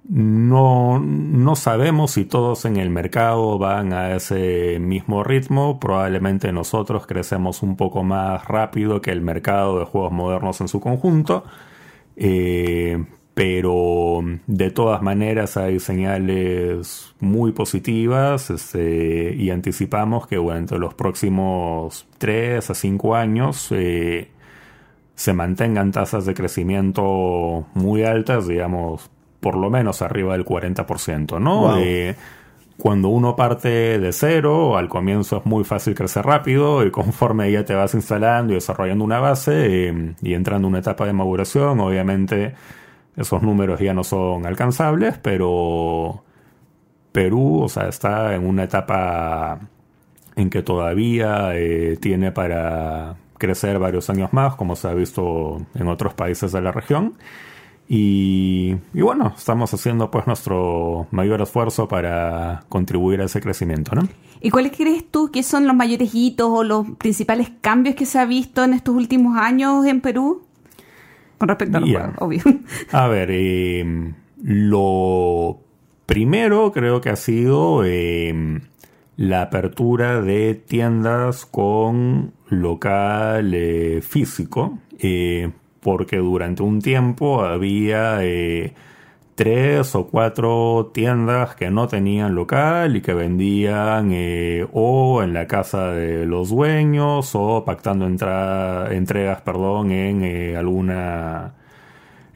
no, no sabemos si todos en el mercado van a ese mismo ritmo. Probablemente nosotros crecemos un poco más rápido que el mercado de juegos modernos en su conjunto. Eh, pero de todas maneras hay señales muy positivas este, y anticipamos que durante los próximos 3 a 5 años eh, se mantengan tasas de crecimiento muy altas, digamos, por lo menos arriba del 40%, ¿no? Wow. Eh, cuando uno parte de cero, al comienzo es muy fácil crecer rápido y conforme ya te vas instalando y desarrollando una base eh, y entrando en una etapa de maduración, obviamente esos números ya no son alcanzables, pero Perú, o sea, está en una etapa en que todavía eh, tiene para crecer varios años más, como se ha visto en otros países de la región. Y, bueno, estamos haciendo pues nuestro mayor esfuerzo para contribuir a ese crecimiento, ¿no? ¿Y cuáles crees tú que son los mayores hitos o los principales cambios que se ha visto en estos últimos años en Perú? Con respecto a los Ya. juegos, obvio. A ver, eh, lo primero creo que ha sido eh, la apertura de tiendas con local eh, físico, eh, porque durante un tiempo había eh, tres o cuatro tiendas que no tenían local y que vendían eh, o en la casa de los dueños o pactando entra- entregas perdón, en eh, alguna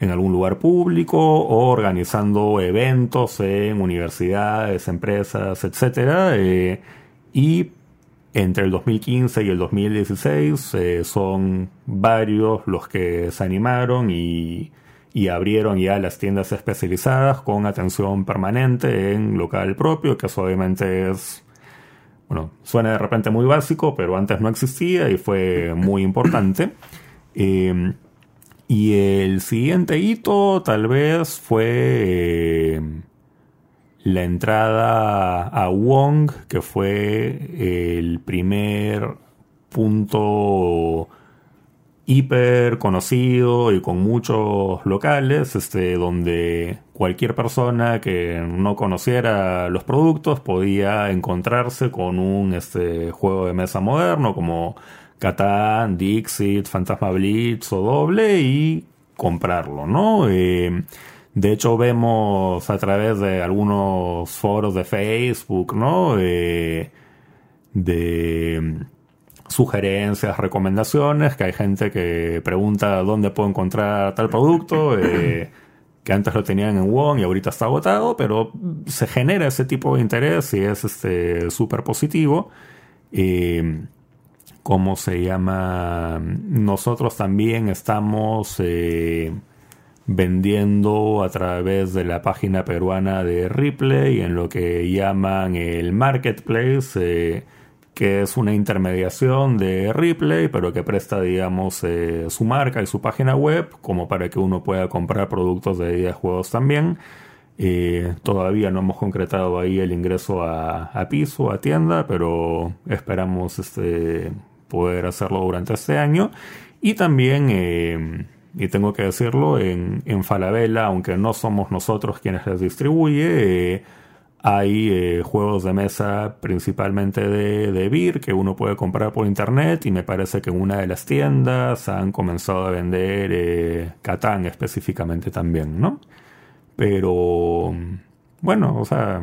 en algún lugar público o organizando eventos en universidades, empresas, etc. Eh, y entre el 2015 y el 2016 eh, son varios los que se animaron y, y, abrieron ya las tiendas especializadas con atención permanente en local propio, que eso obviamente es, bueno, suena de repente muy básico, pero antes no existía y fue muy importante. Eh, y el siguiente hito tal vez fue eh, la entrada a Wong, que fue el primer punto hiper conocido y con muchos locales, este, donde cualquier persona que no conociera los productos podía encontrarse con un este, juego de mesa moderno como Catán, Dixit, Fantasma Blitz o Doble y comprarlo, ¿no? Eh, de hecho vemos a través de algunos foros de Facebook, ¿no? de sugerencias, recomendaciones, que hay gente que pregunta dónde puedo encontrar tal producto, eh, que antes lo tenían en Wong y ahorita está agotado, pero se genera ese tipo de interés y es este súper positivo. Eh, ¿Cómo se llama? Nosotros también estamos eh, vendiendo a través de la página peruana de Ripley en lo que llaman el marketplace, que es una intermediación de Ripley, pero que presta, digamos, eh, su marca y su página web como para que uno pueda comprar productos de videojuegos también. todavía no hemos concretado ahí el ingreso a, piso, a tienda, pero esperamos este, poder hacerlo durante este año. Y también, eh, y tengo que decirlo, en, en, Falabella, aunque no somos nosotros quienes les distribuye, eh, hay eh, juegos de mesa principalmente de, de Beer que uno puede comprar por internet y me parece que en una de las tiendas han comenzado a vender Catán específicamente también, ¿no? Pero bueno, o sea,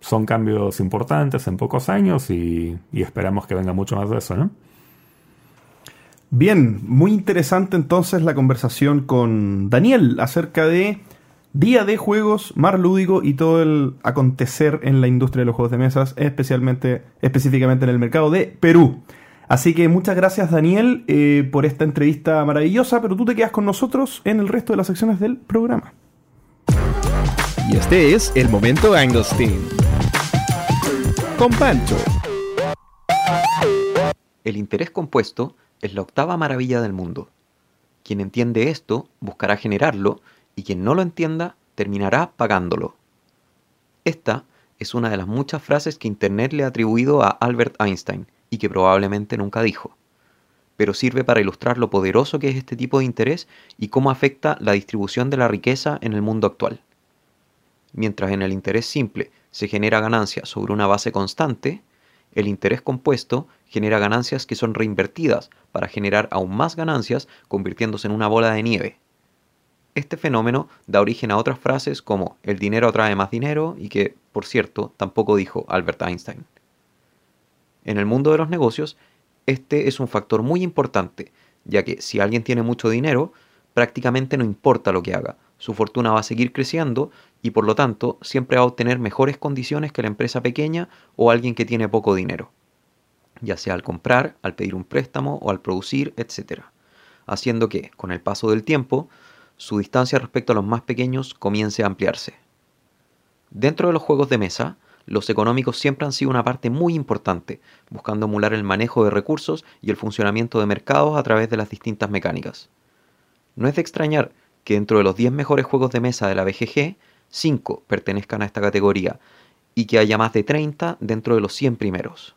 son cambios importantes en pocos años y, esperamos que venga mucho más de eso, ¿no? Bien, muy interesante entonces la conversación con Daniel acerca de Día de Juegos, Mar Lúdico y todo el acontecer en la industria de los juegos de mesas, especialmente, específicamente en el mercado de Perú. Así que muchas gracias Daniel eh, por esta entrevista maravillosa, pero tú te quedas con nosotros en el resto de las secciones del programa. Y este es el momento Anglestein con Pancho. El interés compuesto es la octava maravilla del mundo. Quien entiende esto buscará generarlo y quien no lo entienda terminará pagándolo. Esta es una de las muchas frases que Internet le ha atribuido a Albert Einstein y que probablemente nunca dijo. Pero sirve para ilustrar lo poderoso que es este tipo de interés y cómo afecta la distribución de la riqueza en el mundo actual. Mientras en el interés simple se genera ganancia sobre una base constante, el interés compuesto genera ganancias que son reinvertidas para generar aún más ganancias convirtiéndose en una bola de nieve. Este fenómeno da origen a otras frases como el dinero atrae más dinero y que, por cierto, tampoco dijo Albert Einstein. En el mundo de los negocios, este es un factor muy importante, ya que si alguien tiene mucho dinero, prácticamente no importa lo que haga, su fortuna va a seguir creciendo y por lo tanto siempre va a obtener mejores condiciones que la empresa pequeña o alguien que tiene poco dinero, ya sea al comprar, al pedir un préstamo o al producir, etc. Haciendo que, con el paso del tiempo, su distancia respecto a los más pequeños comience a ampliarse. Dentro de los juegos de mesa, los económicos siempre han sido una parte muy importante, buscando emular el manejo de recursos y el funcionamiento de mercados a través de las distintas mecánicas. No es de extrañar que dentro de los 10 mejores juegos de mesa de la BGG, 5 pertenezcan a esta categoría y que haya más de 30 dentro de los 100 primeros.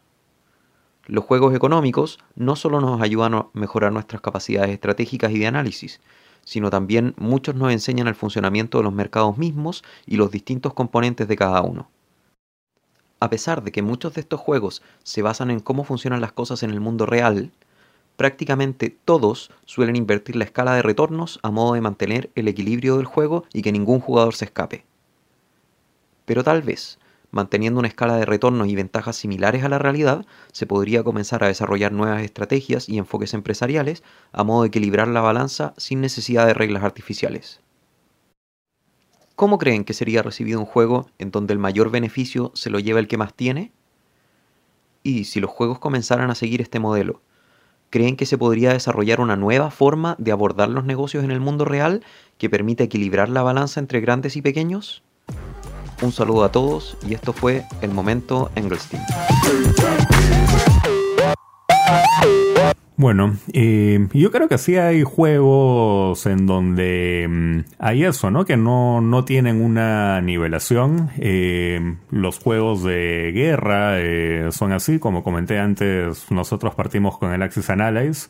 Los juegos económicos no solo nos ayudan a mejorar nuestras capacidades estratégicas y de análisis, sino también muchos nos enseñan el funcionamiento de los mercados mismos y los distintos componentes de cada uno. A pesar de que muchos de estos juegos se basan en cómo funcionan las cosas en el mundo real, prácticamente todos suelen invertir la escala de retornos a modo de mantener el equilibrio del juego y que ningún jugador se escape. Pero tal vez, manteniendo una escala de retornos y ventajas similares a la realidad, se podría comenzar a desarrollar nuevas estrategias y enfoques empresariales a modo de equilibrar la balanza sin necesidad de reglas artificiales. ¿Cómo creen que sería recibido un juego en donde el mayor beneficio se lo lleva el que más tiene? Y si los juegos comenzaran a seguir este modelo, ¿creen que se podría desarrollar una nueva forma de abordar los negocios en el mundo real que permita equilibrar la balanza entre grandes y pequeños? Un saludo a todos y esto fue el momento Engelstein. Bueno, eh, yo creo que sí hay juegos en donde mm, hay eso, ¿no? Que no, no tienen una nivelación. Eh, los juegos de guerra eh, son así, como comenté antes, nosotros partimos con el Axis Analyze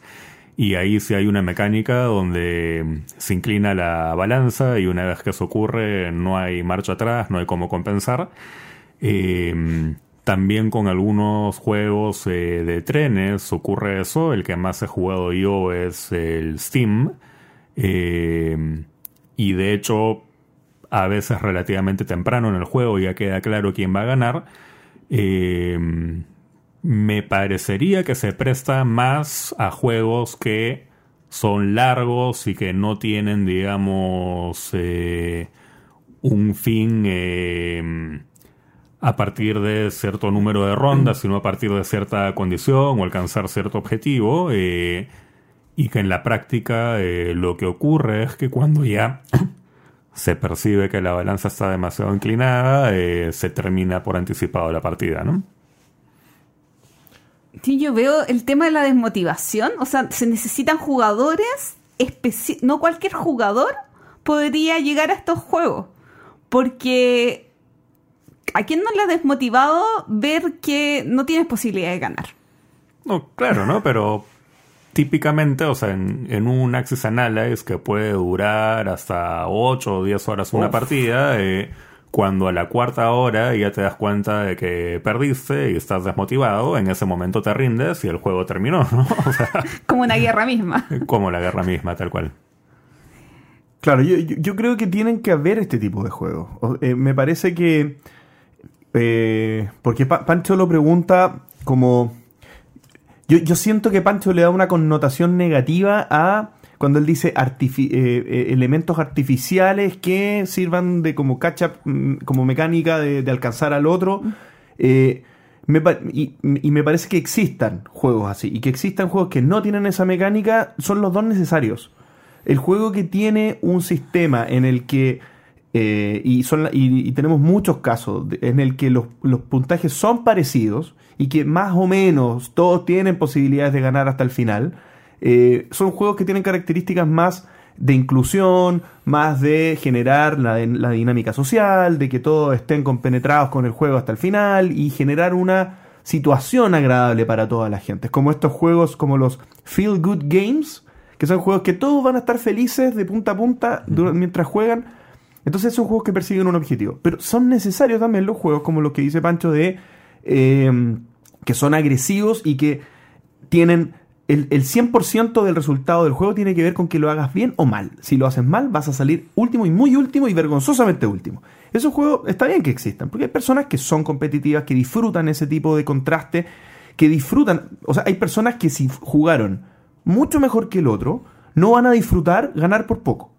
y ahí sí hay una mecánica donde se inclina la balanza y una vez que eso ocurre no hay marcha atrás, no hay cómo compensar. También con algunos juegos eh, de trenes ocurre eso. El que más he jugado yo es el Steam. Eh, y de hecho, a veces relativamente temprano en el juego ya queda claro quién va a ganar. Eh, me parecería que se presta más a juegos que son largos y que no tienen, digamos, un fin a partir de cierto número de rondas, sino a partir de cierta condición o alcanzar cierto objetivo. Eh, y que en la práctica eh, lo que ocurre es que cuando ya se percibe que la balanza está demasiado inclinada, eh, se termina por anticipado la partida, ¿no? Sí, yo veo el tema de la desmotivación. O sea, se necesitan jugadores No cualquier jugador podría llegar a estos juegos. Porque ¿a quién no le ha desmotivado ver que no tienes posibilidad de ganar? No, claro, ¿no? Pero típicamente, o sea, en, un Access Analyze que puede durar hasta 8 o 10 horas una partida, eh, cuando a la cuarta hora ya te das cuenta de que perdiste y estás desmotivado, en ese momento te rindes y el juego terminó, ¿no? como una guerra misma. Como la guerra misma, tal cual. Claro, yo, creo que tienen que haber este tipo de juegos. Eh, me parece que eh, porque Pancho lo pregunta como... Yo, siento que Pancho le da una connotación negativa a cuando él dice eh, eh, elementos artificiales que sirvan de como catch mm, como mecánica de, alcanzar al otro. y, me parece que existan juegos así. Y que existan juegos que no tienen esa mecánica son los dos necesarios. El juego que tiene un sistema en el que eh, y, son, y, tenemos muchos casos en el que los, puntajes son parecidos y que más o menos todos tienen posibilidades de ganar hasta el final. Eh, son juegos que tienen características más de inclusión, más de generar la, la, dinámica social, de que todos estén compenetrados con el juego hasta el final y generar una situación agradable para toda la gente. Es como estos juegos como los Feel Good Games, que son juegos que todos van a estar felices de punta a punta mientras juegan entonces son juegos que persiguen un objetivo. Pero son necesarios también los juegos, como los que dice Pancho, de eh, que son agresivos y que tienen el, 100% del resultado del juego tiene que ver con que lo hagas bien o mal. Si lo haces mal, vas a salir último y muy último y vergonzosamente último. Esos juegos está bien que existan, porque hay personas que son competitivas, que disfrutan ese tipo de contraste, que disfrutan, o sea, hay personas que si jugaron mucho mejor que el otro, no van a disfrutar ganar por poco.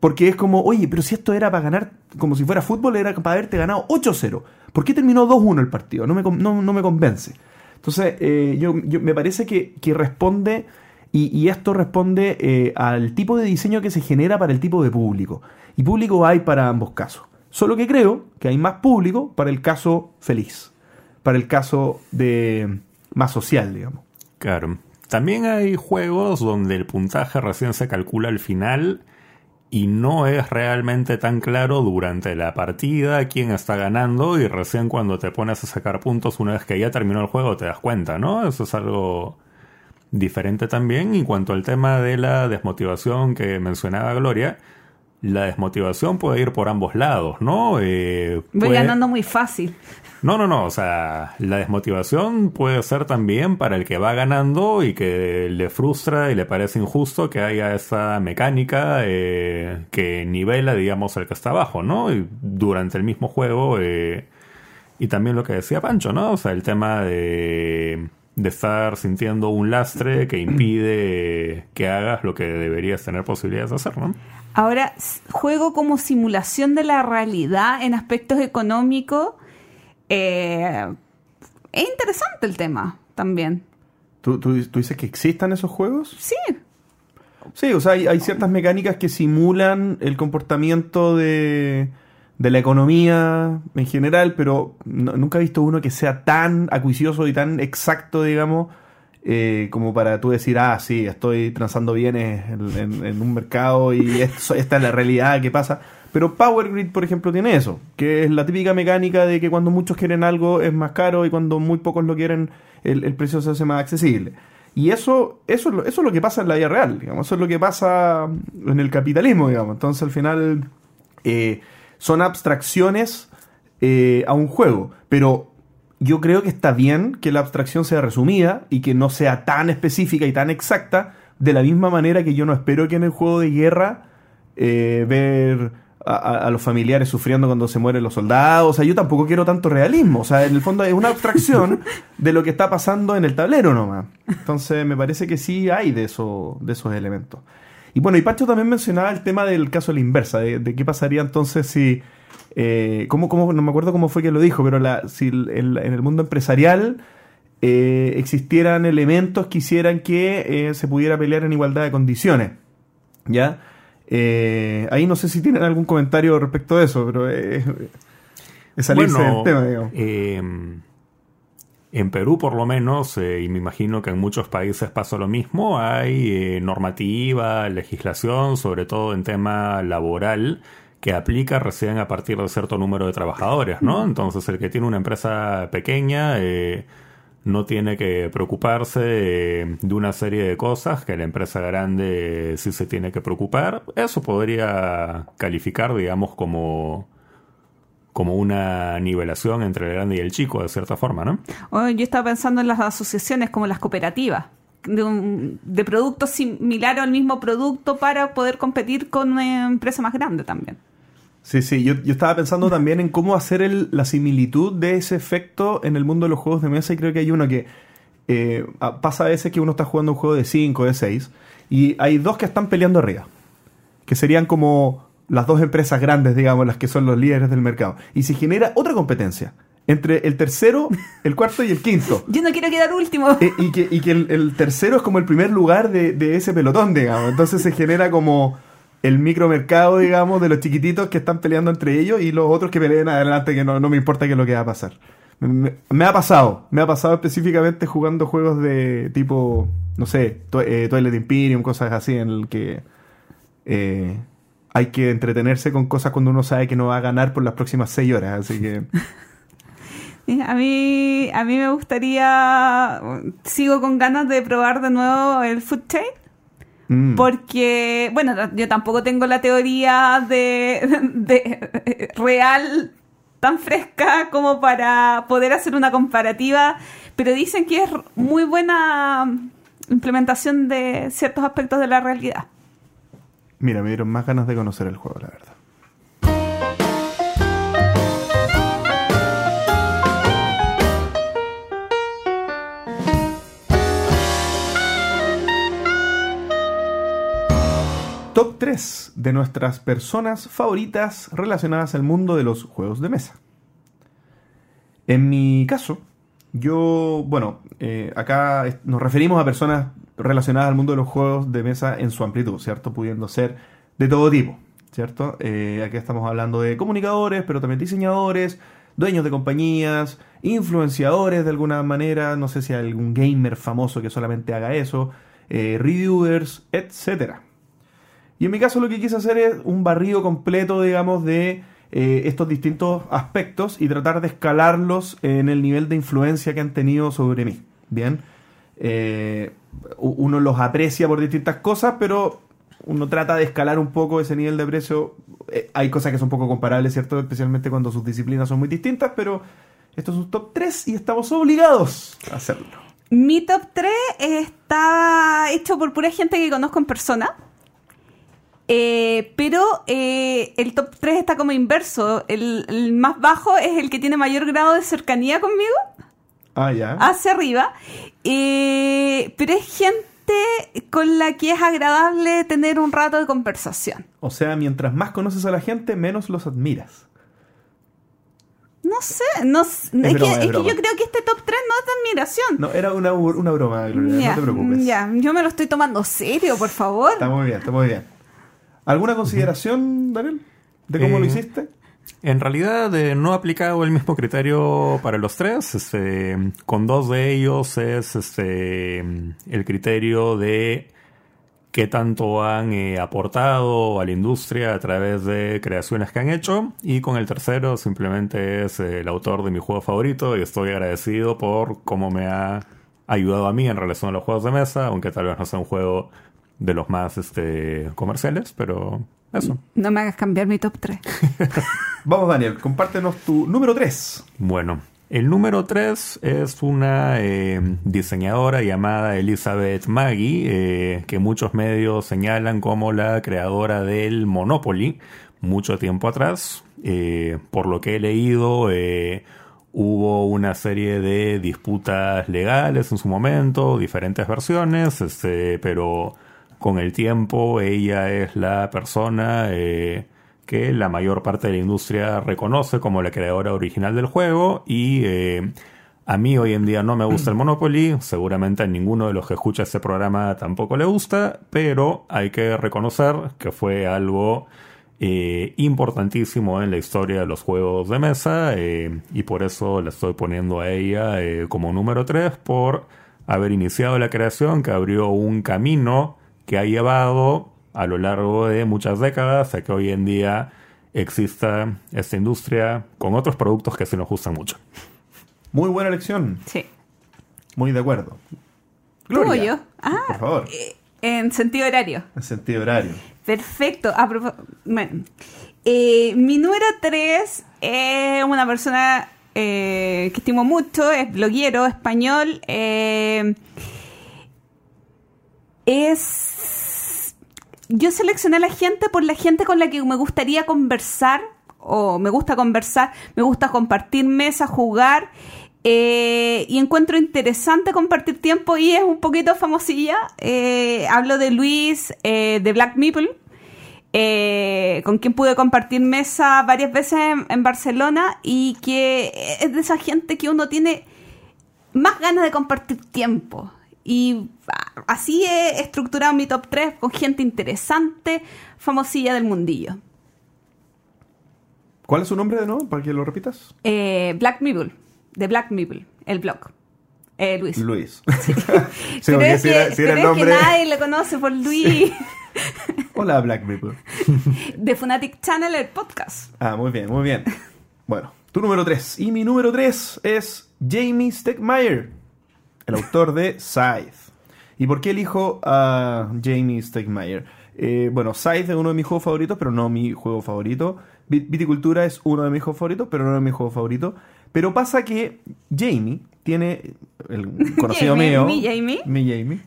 Porque es como, oye, pero si esto era para ganar, como si fuera fútbol, era para haberte ganado 8-0. ¿Por qué terminó 2-1 el partido? No me, no, me convence. Entonces, eh, yo, me parece que, responde, y, esto responde eh, al tipo de diseño que se genera para el tipo de público. Y público hay para ambos casos. Solo que creo que hay más público para el caso feliz, para el caso de más social, digamos. Claro. También hay juegos donde el puntaje recién se calcula al final y no es realmente tan claro durante la partida quién está ganando y recién cuando te pones a sacar puntos una vez que ya terminó el juego te das cuenta, ¿no? Eso es algo diferente también. En cuanto al tema de la desmotivación que mencionaba Gloria, la desmotivación puede ir por ambos lados, ¿no? Eh, Voy ganando muy fácil. No, no, no. O sea, la desmotivación puede ser también para el que va ganando y que le frustra y le parece injusto que haya esa mecánica eh, que nivela, digamos, al que está abajo, ¿no? Y durante el mismo juego, eh, y también lo que decía Pancho, ¿no? O sea, el tema de, de estar sintiendo un lastre que impide que hagas lo que deberías tener posibilidades de hacer, ¿no? Ahora, juego como simulación de la realidad en aspectos económicos. eh, es interesante el tema también. ¿Tú, tú, tú dices que existan esos juegos? Sí, Sí, o sea, hay, hay ciertas mecánicas que simulan el comportamiento de, de la economía en general, pero no- nunca he visto uno que sea tan acuicioso y tan exacto, digamos, eh, como para tú decir, ah, sí, estoy transando bienes en, un mercado y esta es la realidad que pasa. Pero Power Grid, por ejemplo, tiene eso, que es la típica mecánica de que cuando muchos quieren algo es más caro y cuando muy pocos lo quieren el, el precio se hace más accesible. Y eso, eso, es lo- eso es lo que pasa en la vida real, digamos, eso es lo que pasa en el capitalismo, digamos. Entonces al final eh, son abstracciones eh, a un juego, pero yo creo que está bien que la abstracción sea resumida y que no sea tan específica y tan exacta, de la misma manera que yo no espero que en el juego de guerra eh, ver a, los familiares sufriendo cuando se mueren los soldados. O sea, yo tampoco quiero tanto realismo. O sea, en el fondo es una abstracción de lo que está pasando en el tablero nomás. Entonces, me parece que sí hay de, eso, de esos elementos. Y bueno, y Pacho también mencionaba el tema del caso a la inversa, de, de qué pasaría entonces si... Eh, ¿cómo, cómo- no me acuerdo cómo fue que lo dijo, pero la, si el- en, en el mundo empresarial eh, existieran elementos que hicieran que eh, se pudiera pelear en igualdad de condiciones. ¿Ya? Ahí no sé si tienen algún comentario respecto de eso, pero es salirse del tema, digamos. en Perú, por lo menos, eh, y me imagino que en muchos países pasa lo mismo, hay eh, normativa, legislación, sobre todo en tema laboral, que aplica recién a partir de cierto número de trabajadores, ¿no? Entonces, el que tiene una empresa pequeña eh, no tiene que preocuparse eh, de una serie de cosas que la empresa grande sí se tiene que preocupar. Eso podría calificar, digamos, como como una nivelación entre el grande y el chico, de cierta forma, ¿no? O yo estaba pensando en las asociaciones como las cooperativas, de, un- de productos similares al mismo producto para poder competir con una empresa más grande también. Sí, sí, yo, yo estaba pensando también en cómo hacer el- la similitud de ese efecto en el mundo de los juegos de mesa y creo que hay uno que eh, pasa a veces que uno está jugando un juego de 5, de 6 y hay dos que están peleando arriba, que serían como las dos empresas grandes, digamos, las que son los líderes del mercado. Y se genera otra competencia entre el tercero, el cuarto y el quinto. Yo no quiero quedar último. Eh, y que, y que el, el tercero es como el primer lugar de, de ese pelotón, digamos. Entonces se genera como el micromercado, digamos, de los chiquititos que están peleando entre ellos y los otros que peleen adelante, que no, no me importa qué es lo que va a pasar. Me, ha pasado, me ha pasado específicamente jugando juegos de tipo, no sé, to- eh, Imperium, cosas así, en el que eh, hay que entretenerse con cosas cuando uno sabe que no va a ganar por las próximas seis horas. Así que... A mí, a mí me gustaría, sigo con ganas de probar de nuevo el Food Chain. mm. Porque, bueno, yo tampoco tengo la teoría de, de- real tan fresca como para poder hacer una comparativa, pero dicen que es muy buena implementación de ciertos aspectos de la realidad. Mira, me dieron más ganas de conocer el juego, la verdad. Top 3 de nuestras personas favoritas relacionadas al mundo de los juegos de mesa. En mi caso, yo, bueno, eh, acá nos referimos a personas relacionadas al mundo de los juegos de mesa en su amplitud, ¿cierto? Pudiendo ser de todo tipo, ¿cierto? Eh, aquí estamos hablando de comunicadores, pero también diseñadores, dueños de compañías, influenciadores de alguna manera, no sé si hay algún gamer famoso que solamente haga eso, eh, reviewers, etcétera. Y en mi caso lo que quise hacer es un barrido completo, digamos, de eh, estos distintos aspectos y tratar de escalarlos en el nivel de influencia que han tenido sobre mí. Bien, Eh, uno los aprecia por distintas cosas, pero uno trata de escalar un poco ese nivel de aprecio. Eh, hay cosas que son poco comparables, ¿cierto? Especialmente cuando sus disciplinas son muy distintas, pero esto es un top 3 y estamos obligados a hacerlo. Mi top 3 está hecho por pura gente que conozco en persona. Eh, pero eh, el top 3 está como inverso. El, el más bajo es el que tiene mayor grado de cercanía conmigo, Ah, ya. hacia arriba. Eh, pero es gente con la que es agradable tener un rato de conversación. O sea, mientras más conoces a la gente, menos los admiras. No sé, no, es, broma, que, es es que broma. yo creo que este top 3 no es de admiración. No, era una, una broma, Gloria, no te preocupes. ya, yo me lo estoy tomando serio, por favor. Está muy bien, está muy bien. ¿Alguna consideración, Daniel? ¿De cómo lo Eh, hiciste? En realidad eh, no he aplicado el mismo criterio para los tres. Este, con dos de ellos es este, el criterio de qué tanto han eh, aportado a la industria a través de creaciones que han hecho. Y con el tercero simplemente es eh, el autor de mi juego favorito y estoy agradecido por cómo me ha ayudado a mí en relación a los juegos de mesa, aunque tal vez no sea un juego de los más este, comerciales, pero eso. No me hagas cambiar mi top 3. Vamos, Daniel, compártenos tu número 3. Bueno, el número 3 es una eh, diseñadora llamada Elizabeth Maggie, eh, que muchos medios señalan como la creadora del Monopoly mucho tiempo atrás. Eh, por lo que he leído, eh, hubo una serie de disputas legales en su momento, diferentes versiones, este, pero con el tiempo ella es la persona eh, que la mayor parte de la industria reconoce como la creadora original del juego y eh, a mí hoy en día no me gusta el Monopoly, seguramente a ninguno de los que escucha este programa tampoco le gusta, pero hay que reconocer que fue algo eh, importantísimo en la historia de los juegos de mesa eh, y por eso la estoy poniendo a ella eh, como número 3 por haber iniciado la creación que abrió un camino que ha llevado a lo largo de muchas décadas a que hoy en día exista esta industria con otros productos que se nos gustan mucho. Muy buena elección. Sí. Muy de acuerdo. ¿Tú o Gloria, yo? Ah, por favor, eh, en sentido horario. en sentido horario. Perfecto. Bueno, eh, mi número 3 es una persona eh, que estimo mucho, es bloguero español. eh, es. Yo seleccioné a la gente por la gente con la que me gustaría conversar, o me gusta conversar, me gusta compartir mesa, jugar. eh, y encuentro interesante compartir tiempo y es un poquito famosilla. Eh, hablo de Luis eh, de Black Meeple, eh, con quien pude compartir mesa varias veces en, en Barcelona y que es de esa gente que uno tiene más ganas de compartir tiempo. Y ah, así he estructurado mi top 3 con gente interesante, famosilla del mundillo. ¿Cuál es su nombre de nuevo? Para que lo repitas. Eh, Black Meeple, de Black Meeple, el blog. Eh, Luis. Luis. Sí, porque pero es, si que, era- si era pero el es nombre- que nadie le conoce por Luis Hola, Black People. de Funatic Channel, el podcast. Ah, muy bien, muy bien. Bueno, tu número 3. Y mi número 3 es Jamie Stegmaier, el autor de Scythe. ¿Y por qué elijo a Jamie Stegmaier? Eh, bueno, Scythe es uno de mis juegos favoritos, pero no mi juego favorito. Vi- Viticultura es uno de mis juegos favoritos, pero no es mi juego favorito. Pero pasa que Jamie tiene, el conocido Jamie, mío, mi Jamie. mi Jamie,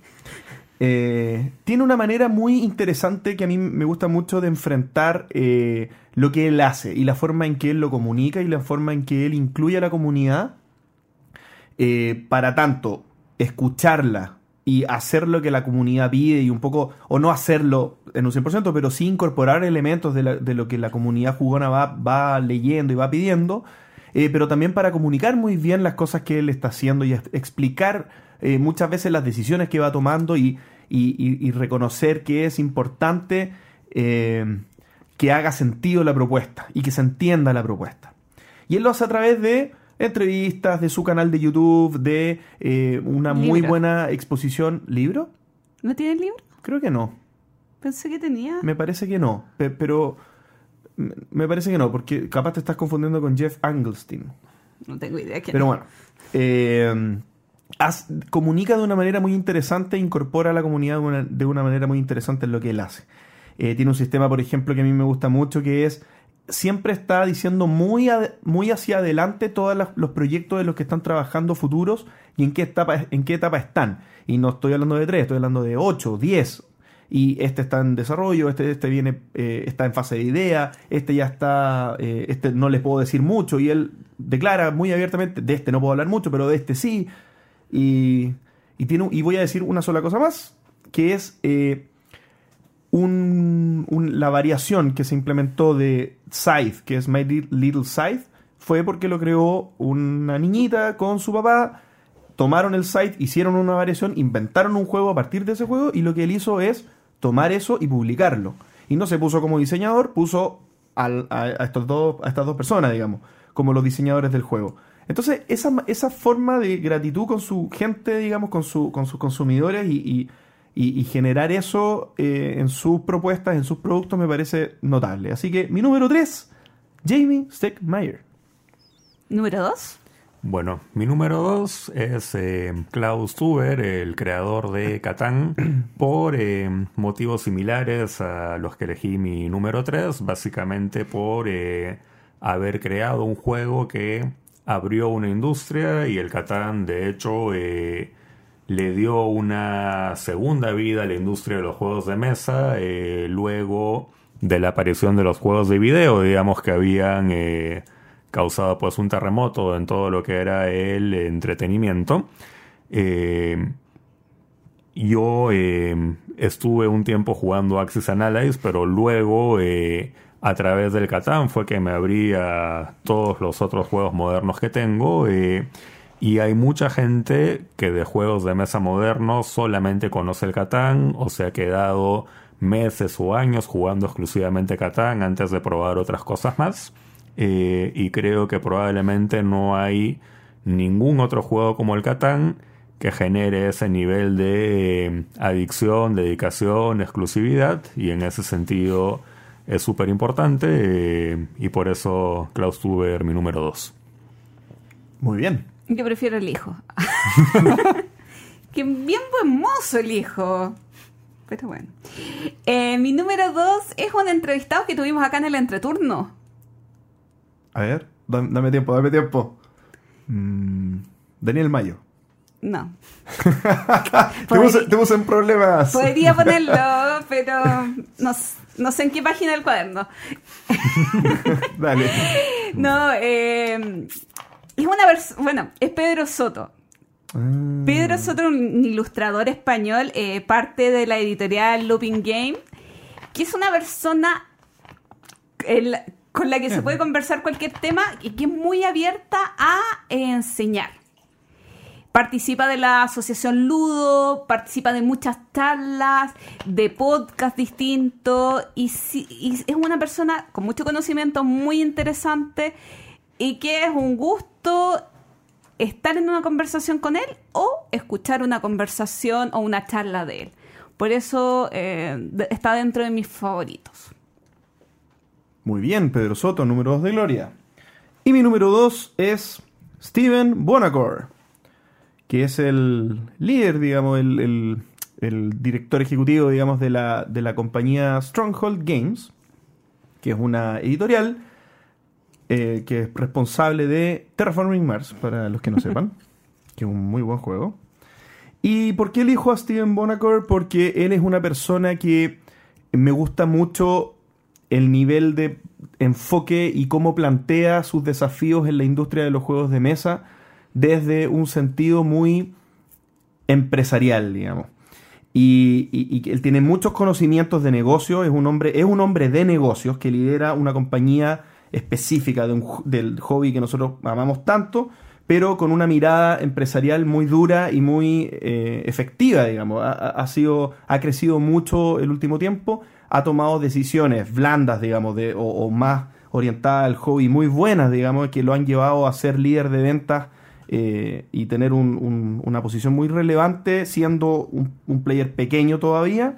eh, tiene una manera muy interesante que a mí me gusta mucho de enfrentar eh, lo que él hace y la forma en que él lo comunica y la forma en que él incluye a la comunidad eh, para tanto escucharla y hacer lo que la comunidad pide y un poco, o no hacerlo en un 100%, pero sí incorporar elementos de, lo que la comunidad jugona va, leyendo y va pidiendo, eh, pero también para comunicar muy bien las cosas que él está haciendo y ex- explicar eh, muchas veces las decisiones que va tomando y reconocer que es importante eh, que haga sentido la propuesta y que se entienda la propuesta. Y él lo hace a través de entrevistas, de su canal de YouTube, de eh, una muy buena exposición. ¿Libro? ¿No tienes libro? Creo que no. Pensé que tenía. Me parece que no. Pe- pero me- parece que no, porque capaz te estás confundiendo con Jeff Angelstein. No tengo idea. quién Pero bueno, eh, haz- comunica de una manera muy interesante, incorpora a la comunidad de una, de una manera muy interesante en lo que él hace. Eh, tiene un sistema, por ejemplo, que a mí me gusta mucho, que es siempre está diciendo muy, muy hacia adelante todos los proyectos de los que están trabajando futuros y en qué etapa, en qué etapa están. Y no estoy hablando de tres, estoy hablando de ocho, diez. y este está en desarrollo, este, este viene, eh, está en fase de idea, este ya está, eh, este no les puedo decir mucho, y él declara muy abiertamente, de este no puedo hablar mucho, pero de este sí, y, y, tiene, y voy a decir una sola cosa más, que es eh, un- la variación que se implementó de Scythe, que es My Little Scythe, fue porque lo creó una niñita con su papá, tomaron el site, hicieron una variación, inventaron un juego a partir de ese juego y lo que él hizo es tomar eso y publicarlo. Y no se puso como diseñador, puso a, estos dos, a estas dos personas, digamos, como los diseñadores del juego. Entonces, esa, esa forma de gratitud con su gente, digamos, con, su, con sus consumidores y- y- y generar eso eh, en sus propuestas, en sus productos, me parece notable. Así que mi número 3, Jamie Steckmeyer. Número 2. Bueno, mi número dos es eh, Klaus Tuber, el creador de Catán, por eh, motivos similares a los que elegí mi número tres, básicamente por eh, haber creado un juego que abrió una industria y el Catán, de hecho, eh, le dio una segunda vida a la industria de los juegos de mesa eh, luego de la aparición de los juegos de video, digamos que habían eh, causado pues un terremoto en todo lo que era el entretenimiento. Eh, yo eh, estuve un tiempo jugando Axis Analyze, pero luego a través del Catán fue que me abrí a todos los otros juegos modernos que tengo. Y hay mucha gente que de juegos de mesa modernos solamente conoce el Catán o se ha quedado meses o años jugando exclusivamente Catán antes de probar otras cosas más. Eh, y creo que probablemente no hay ningún otro juego como el Catán que genere ese nivel de eh, adicción, dedicación, exclusividad y en ese sentido es súper importante eh, y por eso Klaus Tuber mi número 2. Muy bien. Yo prefiero el hijo. que bien buen mozo el hijo. Pero bueno. Eh, mi número 2 es un entrevistado que tuvimos acá en el entreturno. A ver, dame, dame tiempo, dame tiempo. Mm, Daniel Mayo. No. Te puse, te puse en problemas. Podría ponerlo, pero no, no sé en qué página del cuaderno. Dale. No, eh, es una persona, bueno, es Pedro Soto. Ah, Pedro Soto, un ilustrador español, eh, parte de la editorial Looping Game, que es una persona el- con la que se puede conversar cualquier tema y que es muy abierta a eh, enseñar. Participa de la asociación Ludo, participa de muchas charlas, de podcasts distintos y es una persona con mucho conocimiento, muy interesante y que es un gusto estar en una conversación con él o escuchar una conversación o una charla de él. Por eso eh, está dentro de mis favoritos. Muy bien, Pedro Soto, número 2 de Gloria. Y mi número 2 es Steven Bonacore, que es el líder, digamos, el, el- el director ejecutivo, digamos, de la, de la compañía Stronghold Games, que es una editorial eh, que es responsable de Terraforming Mars, para los que no sepan, que es un muy buen juego. ¿Y por qué elijo a Steven Bonacore? Porque él es una persona que me gusta mucho el nivel de enfoque y cómo plantea sus desafíos en la industria de los juegos de mesa desde un sentido muy empresarial, digamos. Y, y- él tiene muchos conocimientos de negocio, es un hombre, es un hombre de negocios que lidera una compañía específica de un del hobby que nosotros amamos tanto, pero con una mirada empresarial muy dura y muy eh, efectiva, digamos. Ha, sido, ha crecido mucho el último tiempo, ha tomado decisiones blandas, digamos, de, o, más orientadas al hobby, muy buenas, digamos, que lo han llevado a ser líder de ventas eh, y tener un- un- una posición muy relevante, siendo un, un player pequeño todavía,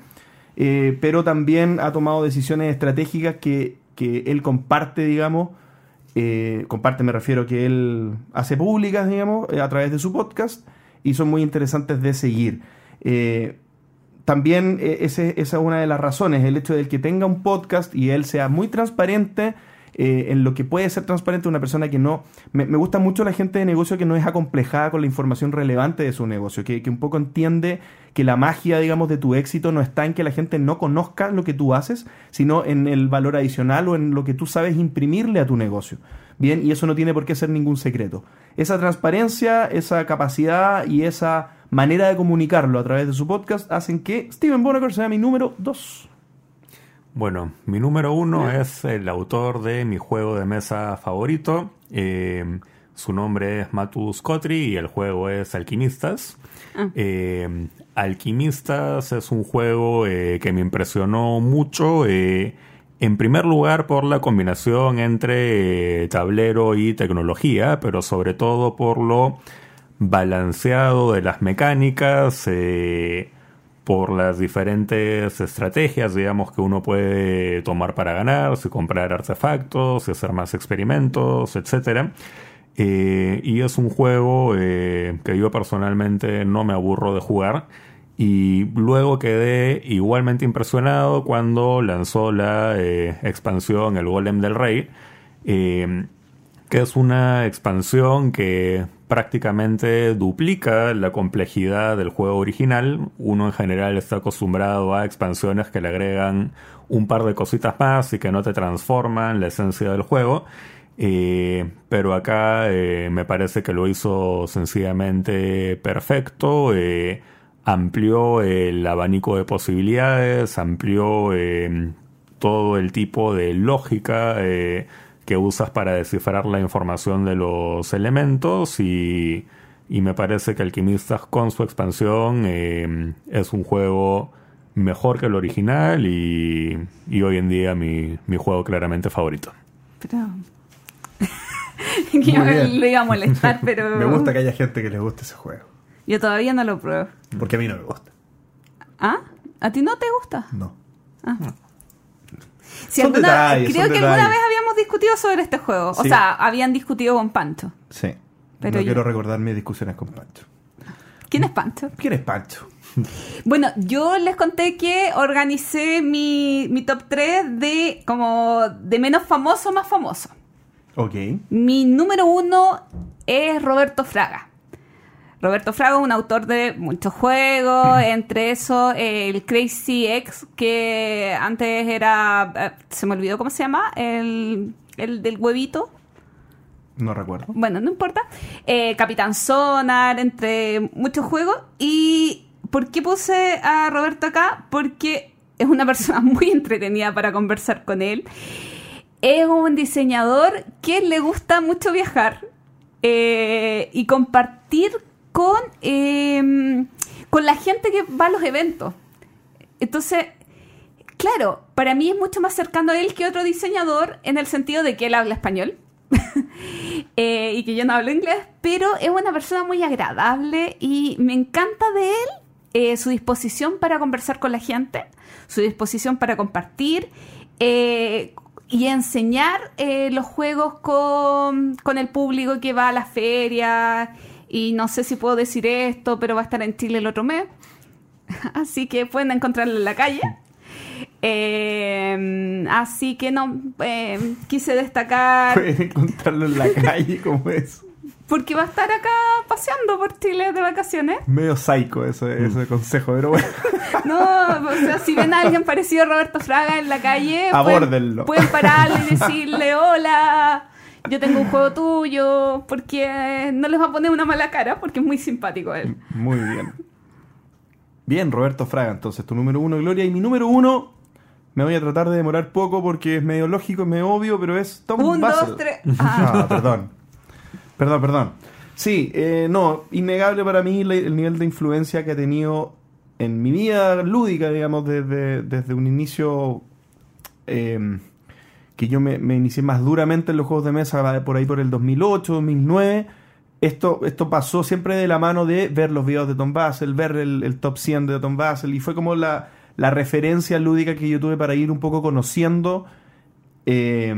eh, pero también ha tomado decisiones estratégicas que, que él comparte, digamos, eh, comparte me refiero que él hace públicas, digamos, eh, a través de su podcast y son muy interesantes de seguir. Eh, también esa es una de las razones, el hecho de que tenga un podcast y él sea muy transparente eh, en lo que puede ser transparente una persona que no... Me, gusta mucho la gente de negocio que no es acomplejada con la información relevante de su negocio, que, un poco entiende que la magia, digamos, de tu éxito no está en que la gente no conozca lo que tú haces, sino en el valor adicional o en lo que tú sabes imprimirle a tu negocio. Bien, y eso no tiene por qué ser ningún secreto. Esa transparencia, esa capacidad y esa manera de comunicarlo a través de su podcast hacen que Steven Bonacker sea mi número 2. Bueno, mi número uno es el autor de mi juego de mesa favorito. Eh, su nombre es Matus Kotri y el juego es Alquimistas. Ah. Eh, Alquimistas es un juego eh, que me impresionó mucho. eh, en primer lugar por la combinación entre tablero y tecnología, pero sobre todo por lo balanceado de las mecánicas, por las diferentes estrategias, digamos, que uno puede tomar para ganar, si comprar artefactos, si hacer más experimentos, etcétera. Eh, y es un juego eh, que yo personalmente no me aburro de jugar. Y luego quedé igualmente impresionado cuando lanzó la eh, expansión El Golem del Rey, que es una expansión que prácticamente duplica la complejidad del juego original. Uno en general está acostumbrado a expansiones que le agregan un par de cositas más y que no te transforman la esencia del juego. Eh, pero acá eh, me parece que lo hizo sencillamente perfecto. eh, amplió el abanico de posibilidades, amplió todo el tipo de lógica que usas para descifrar la información de los elementos y, y me parece que Alquimistas con su expansión eh, es un juego mejor que el original y, y hoy en día mi, mi juego claramente favorito. Pero... que yo bien. lo iba a molestar, pero... Me gusta que haya gente que les guste ese juego. Yo todavía no lo pruebo. Porque a mí no me gusta. ¿Ah? ¿A ti no te gusta? No. Si Son alguna- detalles, creo son que alguna vez habíamos discutido sobre este juego. O sea, habían discutido con Pancho. Sí. Pero no yo- quiero recordar mis discusiones con Pancho. ¿Quién es Pancho? ¿Quién es Pancho? Bueno, yo les conté que organicé mi, mi top 3 de como de menos famoso a más famoso. Ok. Mi número uno es Roberto Fraga. Roberto Fraga es un autor de muchos juegos, entre esos el Crazy X, que antes era, eh, se me olvidó cómo se llama, el, el del huevito. No recuerdo. Bueno, no importa. Eh, Capitán Sonar, entre muchos juegos. ¿Y por qué puse a Roberto acá? Porque es una persona muy entretenida para conversar con él. Es un diseñador que le gusta mucho viajar eh, y compartir con, eh, con la gente que va a los eventos. Entonces, claro, para mí es mucho más cercano a él que otro diseñador en el sentido de que él habla español. Eh, y que yo no hablo inglés, pero es una persona muy agradable y me encanta de él eh, su disposición para conversar con la gente, su disposición para compartir eh, y enseñar los juegos con, con el público que va a las ferias. Y no sé si puedo decir esto, pero va a estar en Chile el otro mes. Así que pueden encontrarlo en la calle. Eh, así que no, eh, quise destacar Pueden encontrarlo en la calle como es. porque va a estar acá paseando por Chile de vacaciones. Medio psycho ese, ese consejo, pero bueno. No, o sea, si ven a alguien parecido a Roberto Fraga en la calle, Abórdenlo. pueden, pueden pararle y decirle, hola, yo tengo un juego tuyo, porque no les va a poner una mala cara, porque es muy simpático él. Muy bien. Bien, Roberto Fraga, entonces tu número uno, Gloria. Y mi número uno, me voy a tratar de demorar poco porque es medio lógico, es medio obvio, pero es Tom Un, Basel. dos, tres. Ah, perdón. Perdón, perdón. Sí, eh, no, innegable para mí el nivel de influencia que ha tenido en mi vida lúdica, digamos, desde, desde un inicio eh, que yo me, inicié más duramente en los juegos de mesa por ahí por el 2008, 2009. Esto, esto pasó siempre de la mano de ver los videos de Tom Basel, ver el, top 100 de Tom Basel, y fue como la, la referencia lúdica que yo tuve para ir un poco conociendo eh,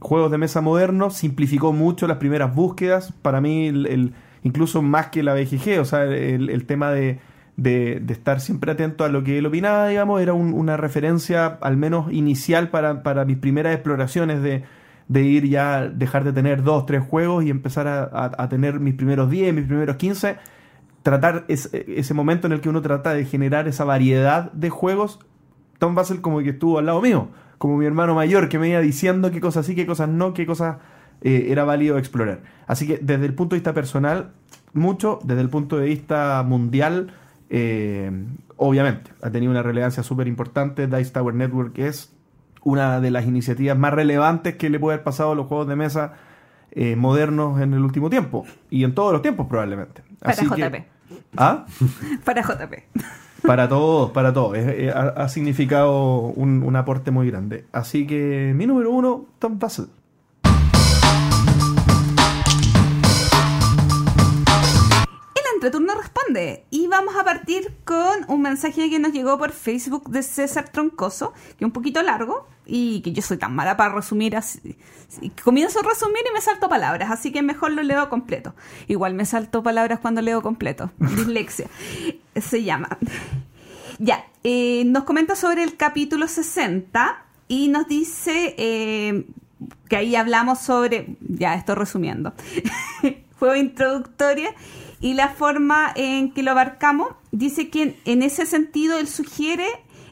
juegos de mesa modernos, simplificó mucho las primeras búsquedas. Para mí, el, incluso más que la BGG, o sea, el tema de, de- estar siempre atento a lo que él opinaba, digamos, era un- una referencia al menos inicial para, mis primeras exploraciones de, ir ya, dejar de tener dos, tres juegos y empezar a, tener mis primeros 10, mis primeros 15, tratar es- ese momento en el que uno trata de generar esa variedad de juegos, Tom Basel como que estuvo al lado mío, como mi hermano mayor, que me iba diciendo qué cosas sí, qué cosas no, qué cosas eh, era válido explorar. Así que desde el punto de vista personal, mucho, desde el punto de vista mundial, eh, obviamente, ha tenido una relevancia súper importante. Dice Tower Network es una de las iniciativas más relevantes que le puede haber pasado a los juegos de mesa eh, modernos en el último tiempo. Y en todos los tiempos probablemente. Para Así que- JP. ¿Ah? Para JP. Para todos, para todos. Ha, ha significado un, un aporte muy grande. Así que mi número uno, Tom Basel. El entreturno responde. Y vamos a partir con un mensaje que nos llegó por Facebook de César Troncoso, que es un poquito largo y que yo soy tan mala para resumir así. sí, Comienzo a resumir y me salto palabras, así que mejor lo leo completo. Igual me salto palabras cuando leo completo. Dislexia. Se llama. Ya, eh, nos comenta sobre el capítulo 60 y nos dice eh, que ahí hablamos sobre, ya estoy resumiendo, juego introductoria y la forma en que lo abarcamos. Dice que en, ese sentido él sugiere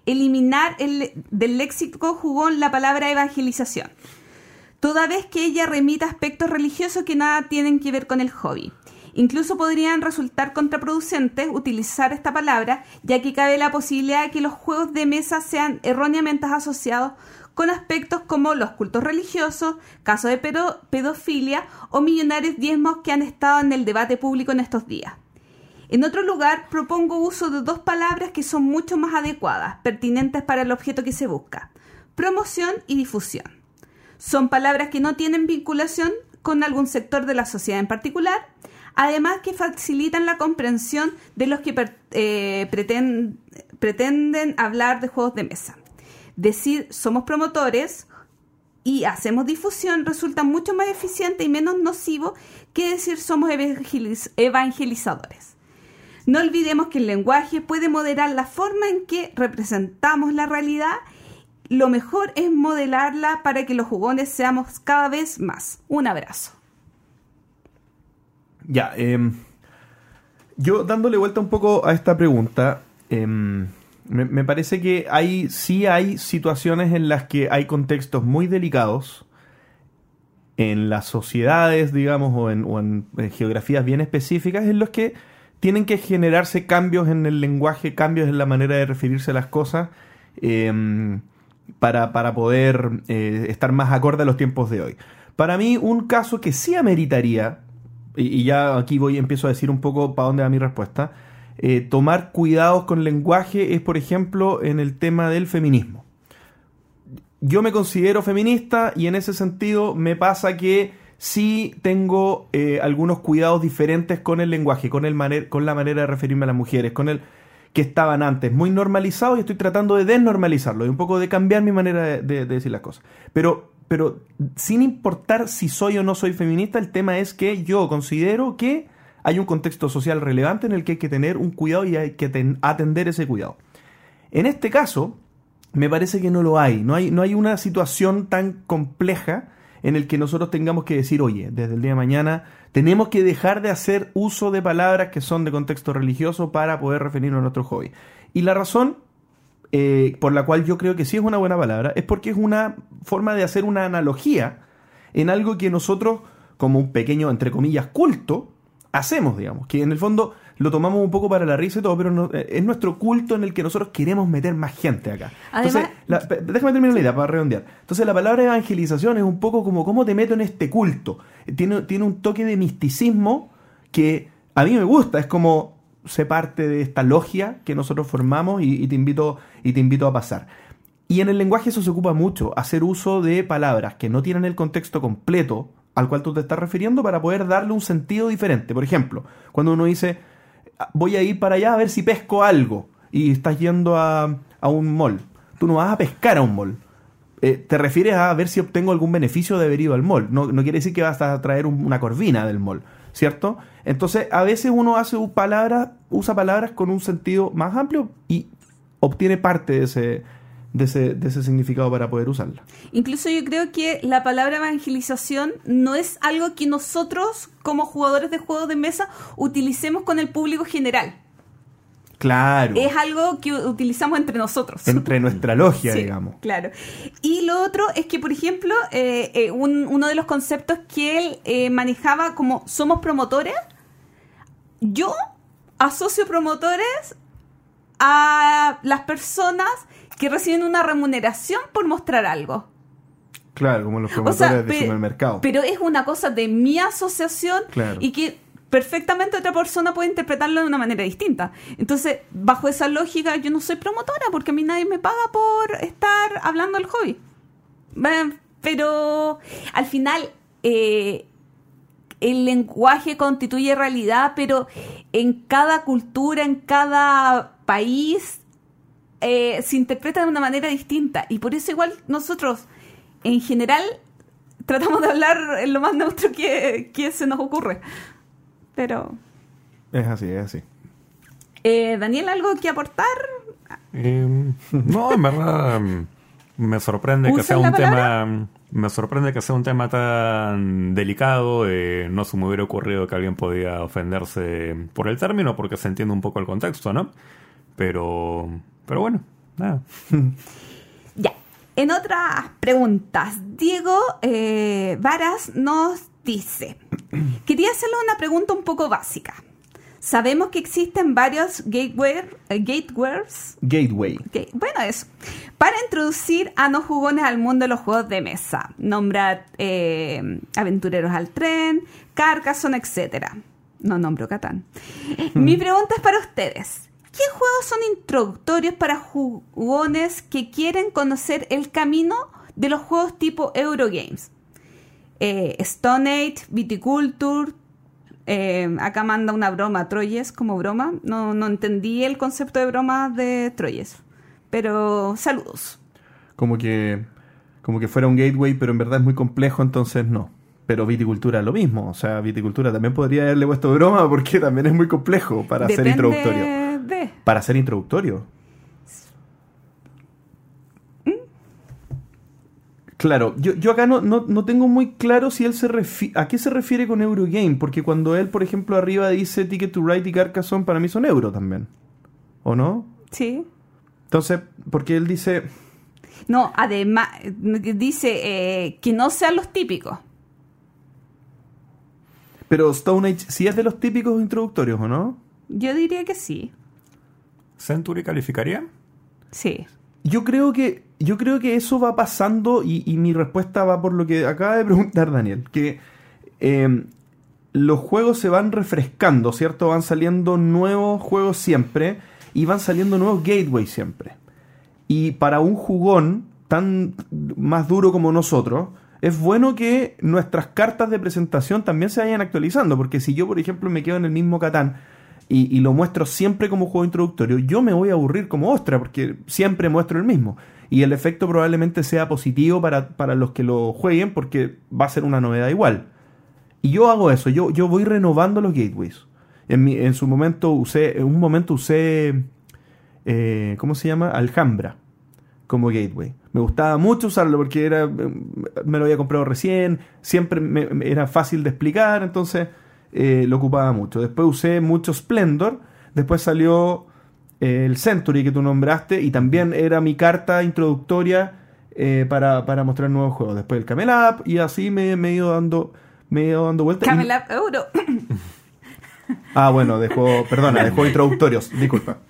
eliminar el, del léxico jugón la palabra evangelización, toda vez que ella remita aspectos religiosos que nada tienen que ver con el hobby. Incluso podrían resultar contraproducentes utilizar esta palabra, ya que cabe la posibilidad de que los juegos de mesa sean erróneamente asociados con aspectos como los cultos religiosos, casos de pedo- pedofilia o millonarios diezmos que han estado en el debate público en estos días. En otro lugar, propongo uso de dos palabras que son mucho más adecuadas, pertinentes para el objeto que se busca, promoción y difusión. Son palabras que no tienen vinculación con algún sector de la sociedad en particular, además que facilitan la comprensión de los que eh, preten- pretenden hablar de juegos de mesa. Decir somos promotores y hacemos difusión resulta mucho más eficiente y menos nocivo que decir somos evangeliz- evangelizadores. No olvidemos que el lenguaje puede moderar la forma en que representamos la realidad. Lo mejor es modelarla para que los jugones seamos cada vez más. Un abrazo. Ya, em, yo dándole vuelta un poco a esta pregunta, em, me, me parece que hay, sí hay situaciones en las que hay contextos muy delicados en las sociedades, digamos, o en, eh, geografías bien específicas, en los que tienen que generarse cambios en el lenguaje, cambios en la manera de referirse a las cosas, em, para, para poder eh, estar más acorde a los tiempos de hoy. Para mí, un caso que sí ameritaría, y, y ya aquí voy empiezo a decir un poco para dónde va mi respuesta, eh, tomar cuidados con lenguaje es, por ejemplo, en el tema del feminismo. Yo me considero feminista y en ese sentido me pasa que sí tengo eh, algunos cuidados diferentes con el lenguaje, con, el con la manera de referirme a las mujeres, con el que estaban antes muy normalizados y estoy tratando de desnormalizarlo y un poco de cambiar mi manera de, de- de decir las cosas. Pero, pero sin importar si soy o no soy feminista, el tema es que yo considero que hay un contexto social relevante en el que hay que tener un cuidado y hay que ten- atender ese cuidado. En este caso, me parece que no lo hay. No hay, no hay una situación tan compleja en el que nosotros tengamos que decir, oye, desde el día de mañana tenemos que dejar de hacer uso de palabras que son de contexto religioso para poder referirnos a nuestro hobby. Y la razón eh, por la cual yo creo que sí es una buena palabra es porque es una forma de hacer una analogía en algo que nosotros, como un pequeño, entre comillas, culto, hacemos, digamos, que en el fondo lo tomamos un poco para la risa y todo, pero no- eh, es nuestro culto en el que nosotros queremos meter más gente acá. Entonces, Además- la- pe- déjame terminar la idea para redondear. Entonces, la palabra evangelización es un poco como cómo te meto en este culto. Eh, Tiene, tiene un toque de misticismo que a mí me gusta, es como ser parte de esta logia que nosotros formamos y, y te invito, y te invito a pasar. Y en el lenguaje eso se ocupa mucho, hacer uso de palabras que no tienen el contexto completo al cual tú te estás refiriendo para poder darle un sentido diferente. Por ejemplo, cuando uno dice, "Ah, voy a ir para allá a ver si pesco algo y estás yendo a, a un mall, tú no vas a pescar a un mall. Eh, te refieres a ver si obtengo algún beneficio de haber ido al mall. No, no quiere decir que vas a traer un- una corvina del mall, ¿cierto? Entonces, a veces uno hace palabras, usa palabras con un sentido más amplio y obtiene parte de ese, de ese, de ese significado para poder usarla. Incluso yo creo que la palabra evangelización no es algo que nosotros, como jugadores de juegos de mesa, utilicemos con el público general. Claro. Es algo que utilizamos entre nosotros. Entre nuestra logia, Sí, digamos. Claro. Y lo otro es que, por ejemplo, eh, eh, un- uno de los conceptos que él eh, manejaba como somos promotores, yo asocio promotores a las personas que reciben una remuneración por mostrar algo. Claro, como los O promotores sea, de pe- supermercado. Pero es una cosa de mi asociación Claro. y que perfectamente otra persona puede interpretarlo de una manera distinta. Entonces, bajo esa lógica, yo no soy promotora porque a mí nadie me paga por estar hablando del hobby. Pero al final, eh, el lenguaje constituye realidad, pero en cada cultura, en cada país, eh, se interpreta de una manera distinta. Y por eso igual nosotros, en general, tratamos de hablar en lo más neutro que, que se nos ocurre. Pero, Es así, es así. eh, Daniel, ¿algo que aportar? Eh, no, en verdad mm, me sorprende que ¿Usan sea un palabra? tema me sorprende que sea un tema tan delicado. eh, no se me hubiera ocurrido que alguien podía ofenderse por el término porque se entiende un poco el contexto, ¿no? Pero pero bueno, nada. Ya. En otras preguntas, Diego eh, Varas nos dice, quería hacerle una pregunta un poco básica. Sabemos que existen varios gateway, eh, gateways Gateway. Ok, Bueno, eso. Para introducir a no jugones al mundo de los juegos de mesa. Nombra eh, Aventureros al Tren, Carcassonne, etc. No nombro Catán. Mi pregunta es para ustedes. ¿Qué juegos son introductorios para jugones que quieren conocer el camino de los juegos tipo Eurogames? Eh, Stone Age, Viticulture, eh, acá manda una broma, Troyes, como broma. No, no entendí el concepto de broma de Troyes. Pero saludos. Como que, como que fuera un gateway, pero en verdad es muy complejo, entonces no. Pero viticultura es lo mismo. O sea, viticultura también podría haberle puesto broma porque también es muy complejo para ser Depende introductorio. De... Para ser introductorio. Claro, yo, yo acá no, no, no tengo muy claro si él se a qué se refiere con Eurogame, porque cuando él, por ejemplo, arriba dice Ticket to Ride y Carcassonne, para mí son euro también. ¿O no? Sí. Entonces, porque él dice, No, además, dice eh, que no sean los típicos. pero Stone Age sí es de los típicos introductorios, ¿o no? Yo diría que sí. ¿Century calificaría? Sí. Yo creo que, yo creo que eso va pasando y, y mi respuesta va por lo que acaba de preguntar Daniel, que eh, los juegos se van refrescando, ¿cierto? Van saliendo nuevos juegos siempre y van saliendo nuevos gateways siempre. Y para un jugón tan más duro como nosotros, es bueno que nuestras cartas de presentación también se vayan actualizando, porque si yo, por ejemplo, me quedo en el mismo Catán y, lo muestro siempre como juego introductorio, yo me voy a aburrir como ostra, porque siempre muestro el mismo. Y el efecto probablemente sea positivo para, para los que lo jueguen, porque va a ser una novedad igual. Y yo hago eso, yo, yo voy renovando los gateways. En, mi- en su momento usé, en un momento usé, eh, ¿cómo se llama? Alhambra como gateway. Me gustaba mucho usarlo porque era, eh, me lo había comprado recién, siempre me- me- era fácil de explicar, entonces eh, lo ocupaba mucho. Después usé mucho Splendor, después salió eh, el Century que tú nombraste y también era mi carta introductoria eh, para, para mostrar nuevos juegos. Después el Camel Up y así me, me he ido dando me he ido dando vueltas. Camel Up Euro. Ah, bueno, dejó, perdona, dejó introductorios, disculpa.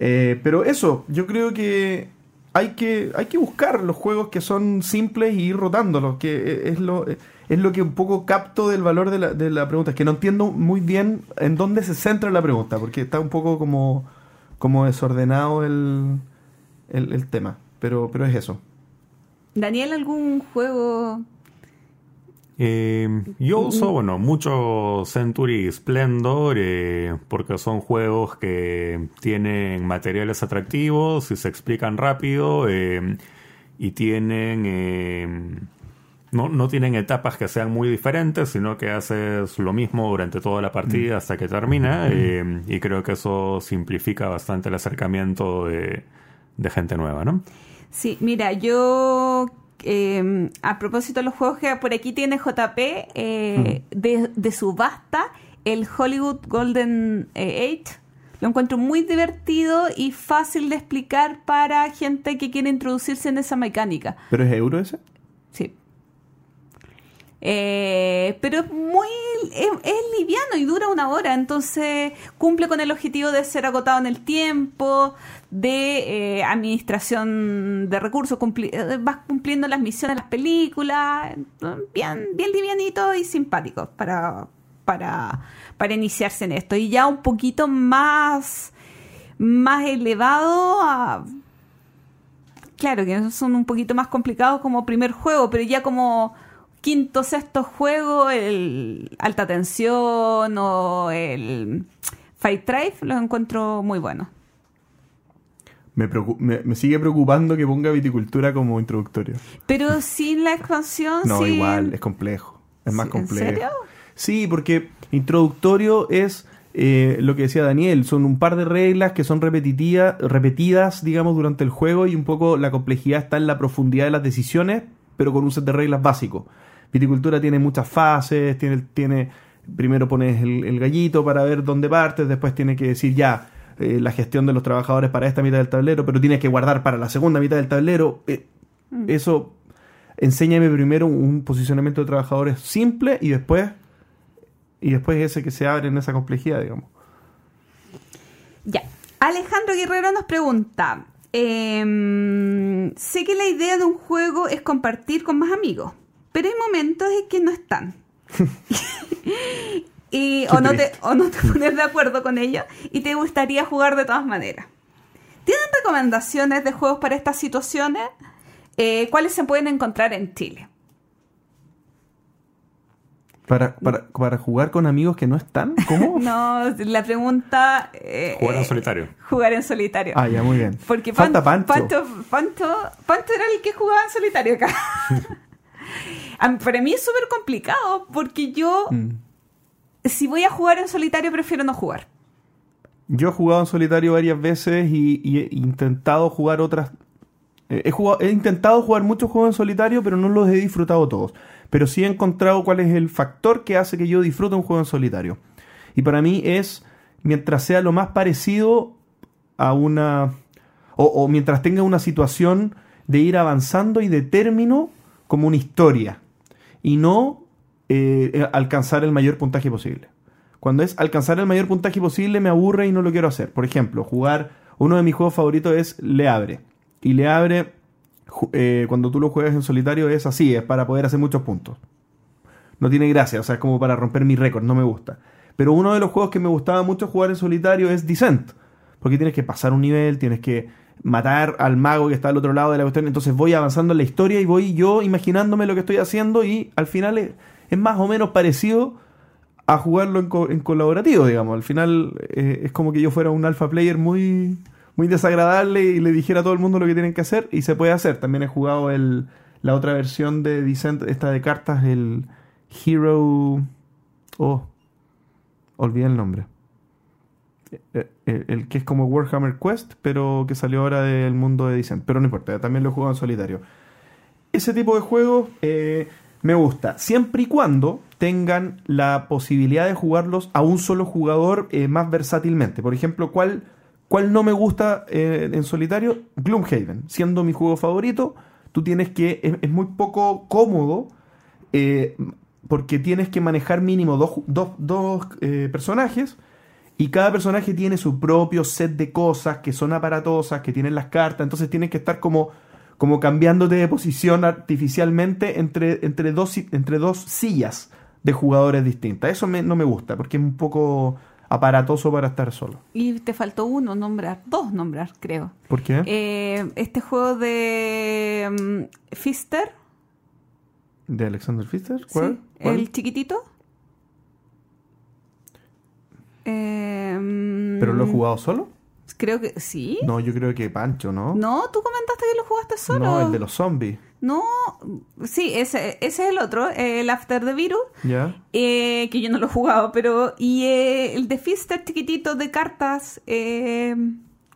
Eh, pero eso, yo creo que hay que hay que buscar los juegos que son simples y ir rotándolos, que es lo es lo que un poco capto del valor de la, de la pregunta, es que no entiendo muy bien en dónde se centra la pregunta, porque está un poco como como desordenado el, el, el tema, pero pero es eso. Daniel, ¿algún juego? Eh, yo uso, bueno, mucho Century Splendor eh, porque son juegos que tienen materiales atractivos y se explican rápido eh, y tienen... no, no tienen etapas que sean muy diferentes, sino que haces lo mismo durante toda la partida hasta que termina eh, y creo que eso simplifica bastante el acercamiento de, de gente nueva, ¿no? Sí, mira, yo eh, a propósito de los juegos que por aquí tiene JP, eh, de, de subasta, el Hollywood Golden eh, Age. Lo encuentro muy divertido y fácil de explicar para gente que quiere introducirse en esa mecánica. ¿Pero es euro ese? Sí. Eh, pero es muy es, liviano y dura una hora, entonces cumple con el objetivo de ser agotado en el tiempo, de eh, administración de recursos, eh, vas cumpliendo las misiones de las películas, bien, bien livianito y simpático para, para, para iniciarse en esto. Y ya un poquito más, más elevado a Claro, que son un poquito más complicados como primer juego, pero ya como quinto, sexto juego, el Alta Tensión o el Fight Drive, los encuentro muy buenos. Me, me, me sigue preocupando que ponga viticultura como introductorio. Pero sin la expansión, No, igual, es complejo. Es más ¿En complejo. serio? Sí, porque introductorio es eh, lo que decía Daniel, son un par de reglas que son repetitivas, repetidas, digamos, durante el juego y un poco la complejidad está en la profundidad de las decisiones, pero con un set de reglas básico. Viticultura tiene muchas fases, tiene, tiene primero pones el, el gallito para ver dónde partes, después tienes que decir ya eh, la gestión de los trabajadores para esta mitad del tablero, pero tienes que guardar para la segunda mitad del tablero. Eh, Eso enséñame primero un posicionamiento de trabajadores simple y después y después ese que se abre en esa complejidad, digamos. Ya. Alejandro Guerrero nos pregunta: em, Sé que la idea de un juego es compartir con más amigos, pero hay momentos en que no están. y, o, no te, o no te pones de acuerdo con ellos y te gustaría jugar de todas maneras. ¿Tienen recomendaciones de juegos para estas situaciones? Eh, ¿Cuáles se pueden encontrar en Chile? Para, para, para jugar con amigos que no están, ¿cómo? No, la pregunta... eh, Jugar en eh, solitario. Jugar en solitario. Ah, ya, muy bien. Porque Falta Pan- Pancho. Pancho, Pancho- Pancho era el que jugaba en solitario acá. A mí- Para mí es súper complicado porque yo, Mm. si voy a jugar en solitario, prefiero no jugar. Yo he jugado en solitario varias veces y, y he intentado jugar otras. eh, He, jugado- he intentado jugar muchos juegos en solitario, pero no los he disfrutado todos. Pero sí he encontrado cuál es el factor que hace que yo disfrute un juego en solitario. Y para mí es, mientras sea lo más parecido a una... O, o mientras tenga una situación de ir avanzando y de término como una historia. Y no eh, eh, alcanzar el mayor puntaje posible. Cuando es alcanzar el mayor puntaje posible me aburre y no lo quiero hacer. Por ejemplo, jugar, uno de mis juegos favoritos es Le Abre. Y Le Abre, eh, cuando tú lo juegas en solitario es así, es para poder hacer muchos puntos. No tiene gracia, o sea, es como para romper mi récord, no me gusta. Pero uno de los juegos que me gustaba mucho jugar en solitario es Descent. Porque tienes que pasar un nivel, tienes que matar al mago que está al otro lado de la cuestión. Entonces voy avanzando en la historia y voy yo imaginándome lo que estoy haciendo y al final es, más o menos parecido a jugarlo en, co- en colaborativo, digamos. Al final eh, es como que yo fuera un alpha player muy, muy desagradable y le dijera a todo el mundo lo que tienen que hacer y se puede hacer. También he jugado el, la otra versión de Descent, esta de cartas, el Hero... Oh, olvidé el nombre. Eh, eh, el que es como Warhammer Quest, pero que salió ahora del mundo de Descent. Pero no importa, también lo he jugado en solitario. Ese tipo de juegos eh, me gusta, siempre y cuando tengan la posibilidad de jugarlos a un solo jugador más versátilmente. Por ejemplo, ¿cuál, cuál no me gusta en solitario? Gloomhaven, siendo mi juego favorito, tú tienes que, es, es muy poco cómodo porque tienes que manejar mínimo dos, dos- dos, personajes y cada personaje tiene su propio set de cosas que son aparatosas, que tienen las cartas, entonces tienes que estar como, como cambiándote de posición artificialmente entre, entre, dos, entre dos sillas de jugadores distintas. Eso me- no me gusta porque es un poco aparatoso para estar solo. Y te faltó uno nombrar, dos nombrar, creo. ¿Por qué? Eh, este juego de mm, Fister, ¿De Alexander. ¿Cuál? ¿Cuál? el chiquitito. ¿Pero lo he mm, jugado solo? Creo que sí. No, yo creo que Pancho, ¿no? No, tú comentaste que lo jugaste solo. No, el de los zombies. No, sí, ese, ese es el otro, el After the Virus, ¿Ya? eh, que yo no lo he jugado, pero... Y eh, el de Fister chiquitito de cartas, eh,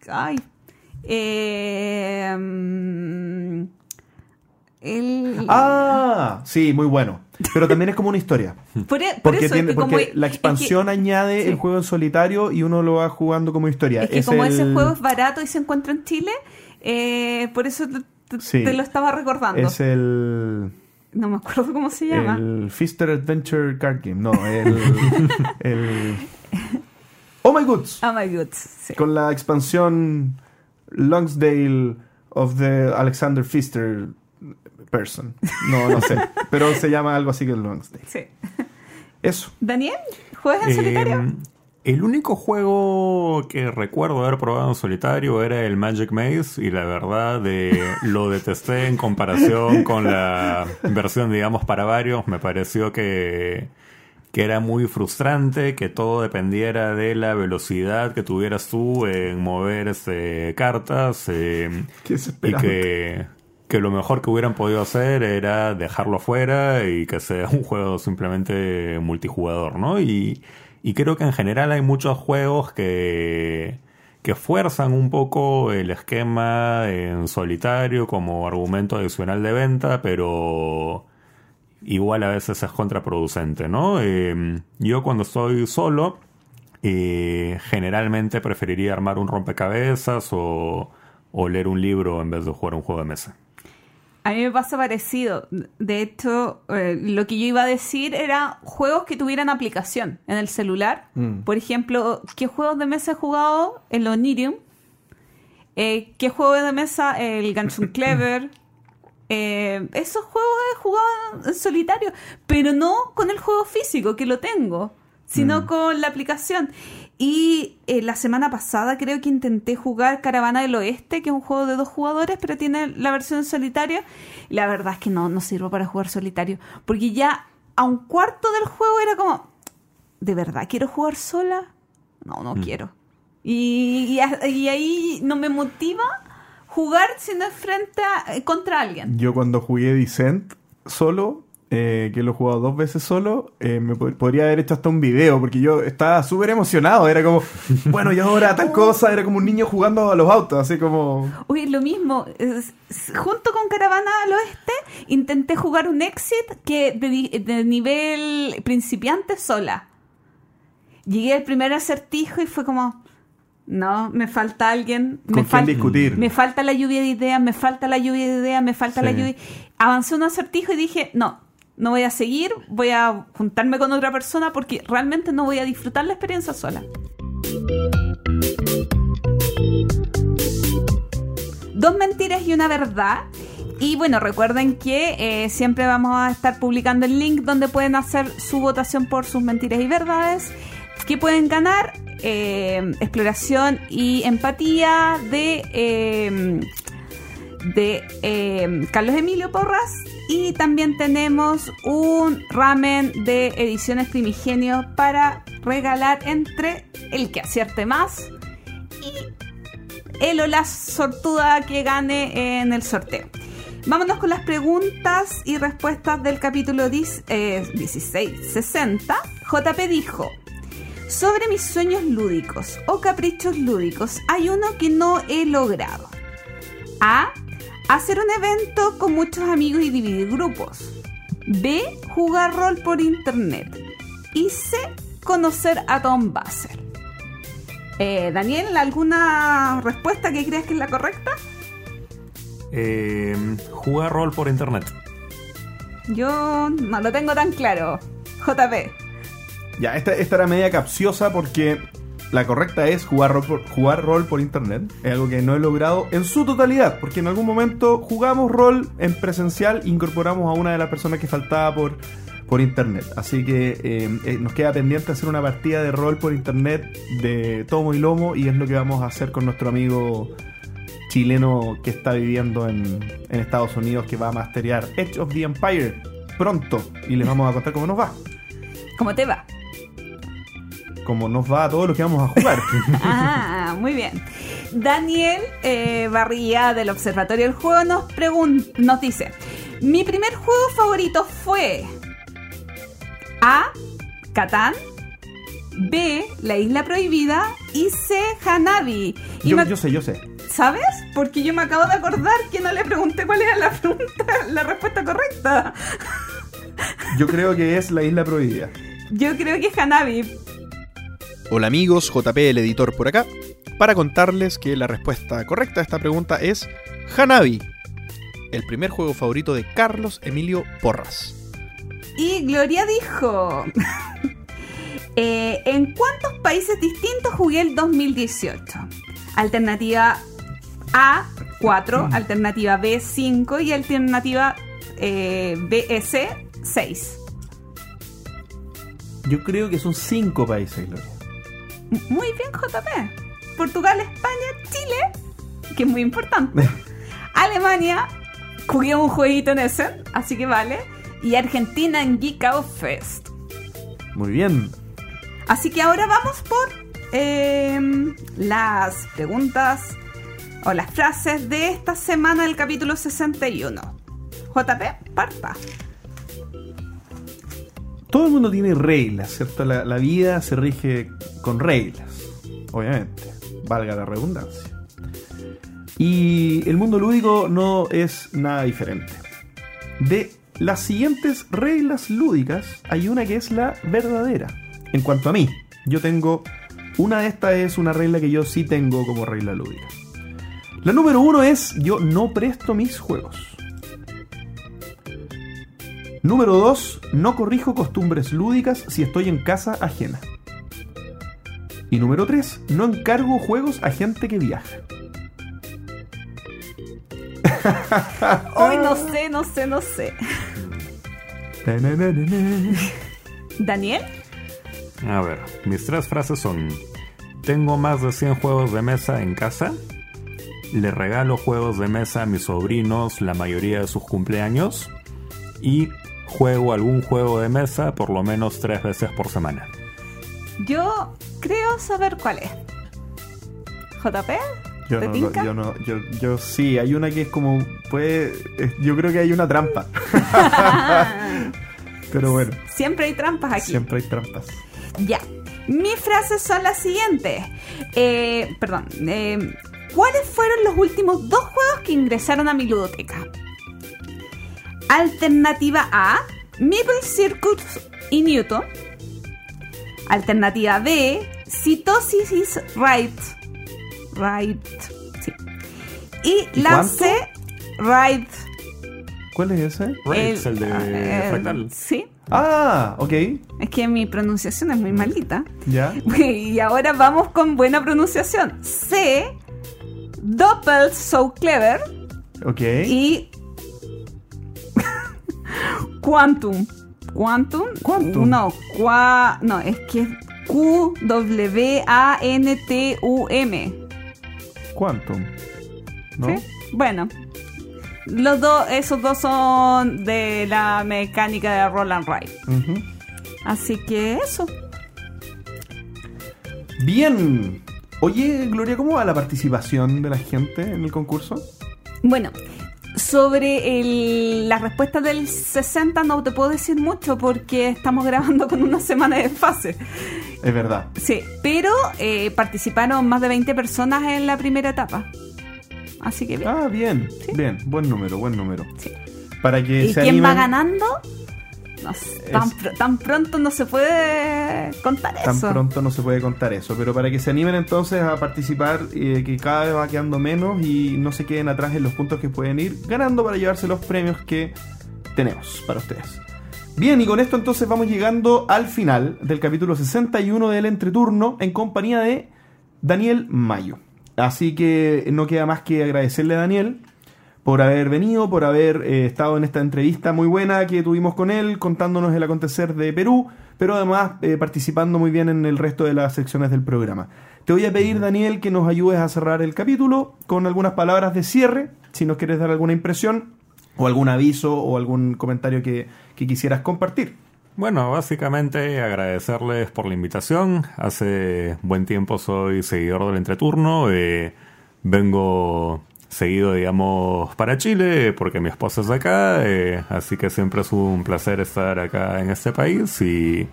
ay, Eh, mm, el- Ah, sí, muy bueno. Pero también es como una historia. por, e- por Porque, eso, tiene, es que como- porque la es que- expansión añade sí. el juego en solitario y uno lo va jugando como historia. Es que como ese juego es barato y se encuentra en Chile, eh, por eso te, te- Sí. te lo estaba recordando. Es el, No me acuerdo cómo se llama. el Fister Adventure Card Game. No, el, el- Oh My Goods. Oh my god. sí. Con la expansión Longsdale of the Alexander Pfister person. No, no sé. pero se llama algo así que Longsdale. Sí. Eso. Daniel, ¿juegas en Eh, solitario? el único juego que recuerdo haber probado en solitario era el Magic Maze y la verdad de, lo detesté en comparación con la versión, digamos, para varios. Me pareció que, que era muy frustrante, que todo dependiera de la velocidad que tuvieras tú en mover este, cartas. eh, Qué y que, que lo mejor que hubieran podido hacer era dejarlo fuera y que sea un juego simplemente multijugador, ¿no? Y, creo que en general hay muchos juegos que, que fuerzan un poco el esquema en solitario como argumento adicional de venta, pero igual a veces es contraproducente, ¿no? Eh, yo cuando estoy solo, eh, generalmente preferiría armar un rompecabezas o leer un libro en vez de jugar un juego de mesa. A mí me pasa parecido. De hecho, eh, lo que yo iba a decir era juegos que tuvieran aplicación en el celular. Mm. Por ejemplo, ¿qué juegos de mesa he jugado? El Onirium. Eh, ¿Qué juego de mesa? El Guns N' Clever. Eh, esos juegos he jugado en solitario, pero no con el juego físico, que lo tengo, sino con la aplicación. Y eh, la semana pasada creo que intenté jugar Caravana del Oeste, que es un juego de dos jugadores, pero tiene la versión en solitario. La verdad es que no, no sirvo para jugar solitario, porque ya a un cuarto del juego era como, ¿de verdad quiero jugar sola? No, no quiero. Y, y ahí no me motiva jugar si no es frente a, eh, contra alguien. Yo cuando jugué Descent solo, eh, que lo he jugado dos veces solo, eh, me pod- podría haber hecho hasta un video, porque yo estaba súper emocionado. Era como, bueno, y ahora tal cosa, era como un niño jugando a los autos, así como... Oye, lo mismo, es- junto con Caravana al Oeste, intenté jugar un Exit que de, nivel principiante sola. Llegué al primer acertijo y fue como, no, me falta alguien. Con me, quién fal- discutir. me falta la lluvia de ideas, me falta la lluvia de ideas, me falta la lluvia. Avancé un acertijo y dije, no, no voy a seguir, voy a juntarme con otra persona porque realmente no voy a disfrutar la experiencia sola. Dos mentiras y una verdad. Y bueno, recuerden que eh, siempre vamos a estar publicando el link donde pueden hacer su votación por sus mentiras y verdades. que pueden ganar? Eh, exploración y empatía de, eh, de eh, Carlos Emilio Porras. Y también tenemos un ramen de ediciones primigenio para regalar entre el que acierte más y el o la sortuda que gane en el sorteo. Vámonos con las preguntas y respuestas del capítulo 10, eh, 16, 60. JP dijo, sobre mis sueños lúdicos o caprichos lúdicos, hay uno que no he logrado. A. Hacer un evento con muchos amigos y dividir grupos. B. Jugar rol por internet. Y C. Conocer a Tom Basser. Eh, Daniel, ¿alguna respuesta que creas que es la correcta? Eh, jugar rol por internet. Yo no lo tengo tan claro. JP. Ya, esta, esta era media capciosa porque la correcta es jugar rol, por, jugar rol por internet. Es algo que no he logrado en su totalidad, porque en algún momento jugamos rol en presencial incorporamos a una de las personas que faltaba por, por internet. Así que eh, eh, nos queda pendiente hacer una partida de rol por internet de tomo y lomo y es lo que vamos a hacer con nuestro amigo chileno que está viviendo en, en Estados Unidos que va a masterear Edge of the Empire pronto y les vamos a contar cómo nos va. ¿Cómo te va? Como nos va a todos los que vamos a jugar. Ah, muy bien. Daniel eh, Barría del Observatorio del Juego nos, pregun- nos dice, mi primer juego favorito fue A. Catán, B. La Isla Prohibida y C. Hanabi. Y yo, me- yo sé, yo sé. ¿Sabes? Porque yo me acabo de acordar que no le pregunté cuál era la pregunta, la respuesta correcta. Yo creo que es la isla prohibida. Yo creo que es Hanabi. Hola amigos, JP el editor por acá, para contarles que la respuesta correcta a esta pregunta es Hanabi, el primer juego favorito de Carlos Emilio Porras. Y Gloria dijo: eh, ¿En cuántos países distintos jugué el 2018? Alternativa A, 4, alternativa B, 5 y alternativa eh, BS, 6. Yo creo que son cinco países, Gloria. Muy bien, JP. Portugal, España, Chile, que es muy importante. Alemania, jugué un jueguito en ese, así que vale. Y Argentina en Geek Out Fest. Muy bien. Así que ahora vamos por em, las preguntas o las frases de esta semana del capítulo 61. JP, parta. Todo el mundo tiene reglas, ¿cierto? La, vida se rige con reglas, obviamente, valga la redundancia. Y el mundo lúdico no es nada diferente. De las siguientes reglas lúdicas, hay una que es la verdadera. En cuanto a mí, yo tengo. Una de estas es una regla que yo sí tengo como regla lúdica. La número uno es: yo no presto mis juegos. Número 2. No corrijo costumbres lúdicas si estoy en casa ajena. Y número 3. No encargo juegos a gente que viaja. Hoy no sé, no sé, no sé. Daniel, A ver, mis tres frases son: Tengo más de 100 juegos de mesa en casa. Le regalo juegos de mesa a mis sobrinos la mayoría de sus cumpleaños. Y juego algún juego de mesa por lo menos tres veces por semana. yo creo saber cuál es. JP, Yo ¿te no, tinca? yo no, yo, yo sí, hay una que es como, puede, yo creo que hay una trampa. Pero bueno, Siempre hay trampas aquí. siempre hay trampas. Ya. Mis frases son las siguientes. Eh, perdón. eh, ¿Cuáles fueron los últimos dos juegos que ingresaron a mi ludoteca? Alternativa A, Maple Circus y Newton. Alternativa B, Cytosis Right. Right. Sí. Y, ¿Y la cuánto? C, Right. ¿Cuál es ese? Raids, el, de eh, Fractal. Sí. Ah, ok, Es que mi pronunciación es muy malita. ya. Y ahora vamos con buena pronunciación. C. Doppel So Clever. Ok. Y. Quantum. Quantum. Quantum. No, qua, no, es que es Q-W-A-N-T-U-M. Quantum. ¿No? ¿Sí? Bueno. Los dos, esos dos son de la mecánica de Roland Wright. Así que eso. Bien. Oye, Gloria, ¿cómo va la participación de la gente en el concurso? Bueno, sobre el- las respuestas del 60 no te puedo decir mucho porque estamos grabando con una semana de fase. Es verdad. Sí, pero eh, participaron más de 20 personas en la primera etapa. Así que bien. Ah, bien, Sí. bien. Buen número, buen número. Sí. Para que ¿Y se quién va ganando? No tan, pr- tan pronto no se puede contar Tan eso. pronto no se puede contar eso, pero para que se animen entonces a participar, eh, que cada vez va quedando menos y no se queden atrás en los puntos que pueden ir ganando para llevarse los premios que tenemos para ustedes. Bien, y con esto entonces vamos llegando al final del capítulo 61 del entreturno en compañía de Daniel Mayo. Así que no queda más que agradecerle a Daniel por haber venido, por haber eh, estado en esta entrevista muy buena que tuvimos con él, contándonos el acontecer de Perú, pero además eh, participando muy bien en el resto de las secciones del programa. Te voy a pedir, Daniel, que nos ayudes a cerrar el capítulo con algunas palabras de cierre, si nos quieres dar alguna impresión, o algún aviso, o algún comentario que, que quisieras compartir. Bueno, básicamente agradecerles por la invitación. Hace buen tiempo soy seguidor del entreturno. eh, vengo seguido, digamos, para Chile porque mi esposa es de acá. eh, así que siempre es un placer estar acá en este país. Y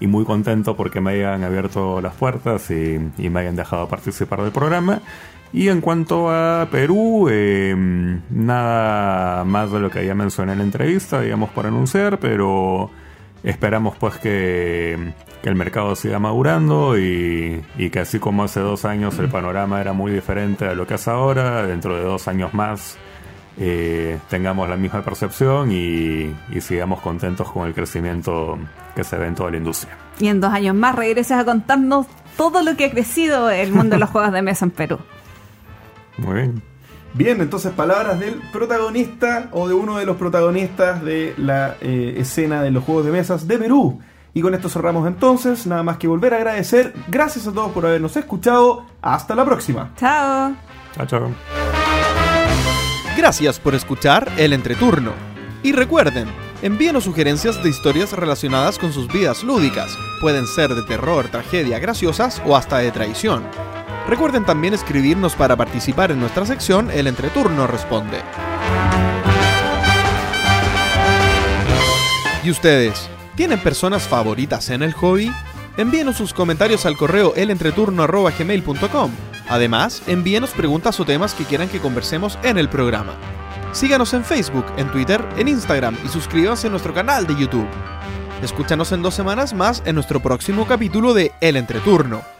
y muy contento porque me hayan abierto las puertas y, y me hayan dejado participar del programa. Y en cuanto a Perú, eh, nada más de lo que ya mencioné en la entrevista, digamos, por anunciar, pero esperamos pues que, que el mercado siga madurando y, y, que así como hace dos años el panorama era muy diferente a lo que es ahora, dentro de dos años más eh, tengamos la misma percepción y, y, sigamos contentos con el crecimiento que se ve en toda la industria. Y en dos años más regreses a contarnos todo lo que ha crecido el mundo de los juegos de mesa en Perú. Muy bien. Bien, entonces palabras del protagonista o de uno de los protagonistas de la eh, escena de los juegos de mesas de Perú. Y con esto cerramos entonces, nada más que volver a agradecer. Gracias a todos por habernos escuchado. Hasta la próxima. Chao. Chao, chao. Gracias por escuchar El Entreturno. Y recuerden, envíenos sugerencias de historias relacionadas con sus vidas lúdicas. Pueden ser de terror, tragedia, graciosas o hasta de traición. Recuerden también escribirnos para participar en nuestra sección El Entreturno Responde. ¿Y ustedes? ¿Tienen personas favoritas en el hobby? Envíenos sus comentarios al correo elentreturno.gmail.com. Además, envíenos preguntas o temas que quieran que conversemos en el programa. Síganos en Facebook, en Twitter, en Instagram y suscríbanse a nuestro canal de YouTube. Escúchanos en dos semanas más en nuestro próximo capítulo de El Entreturno.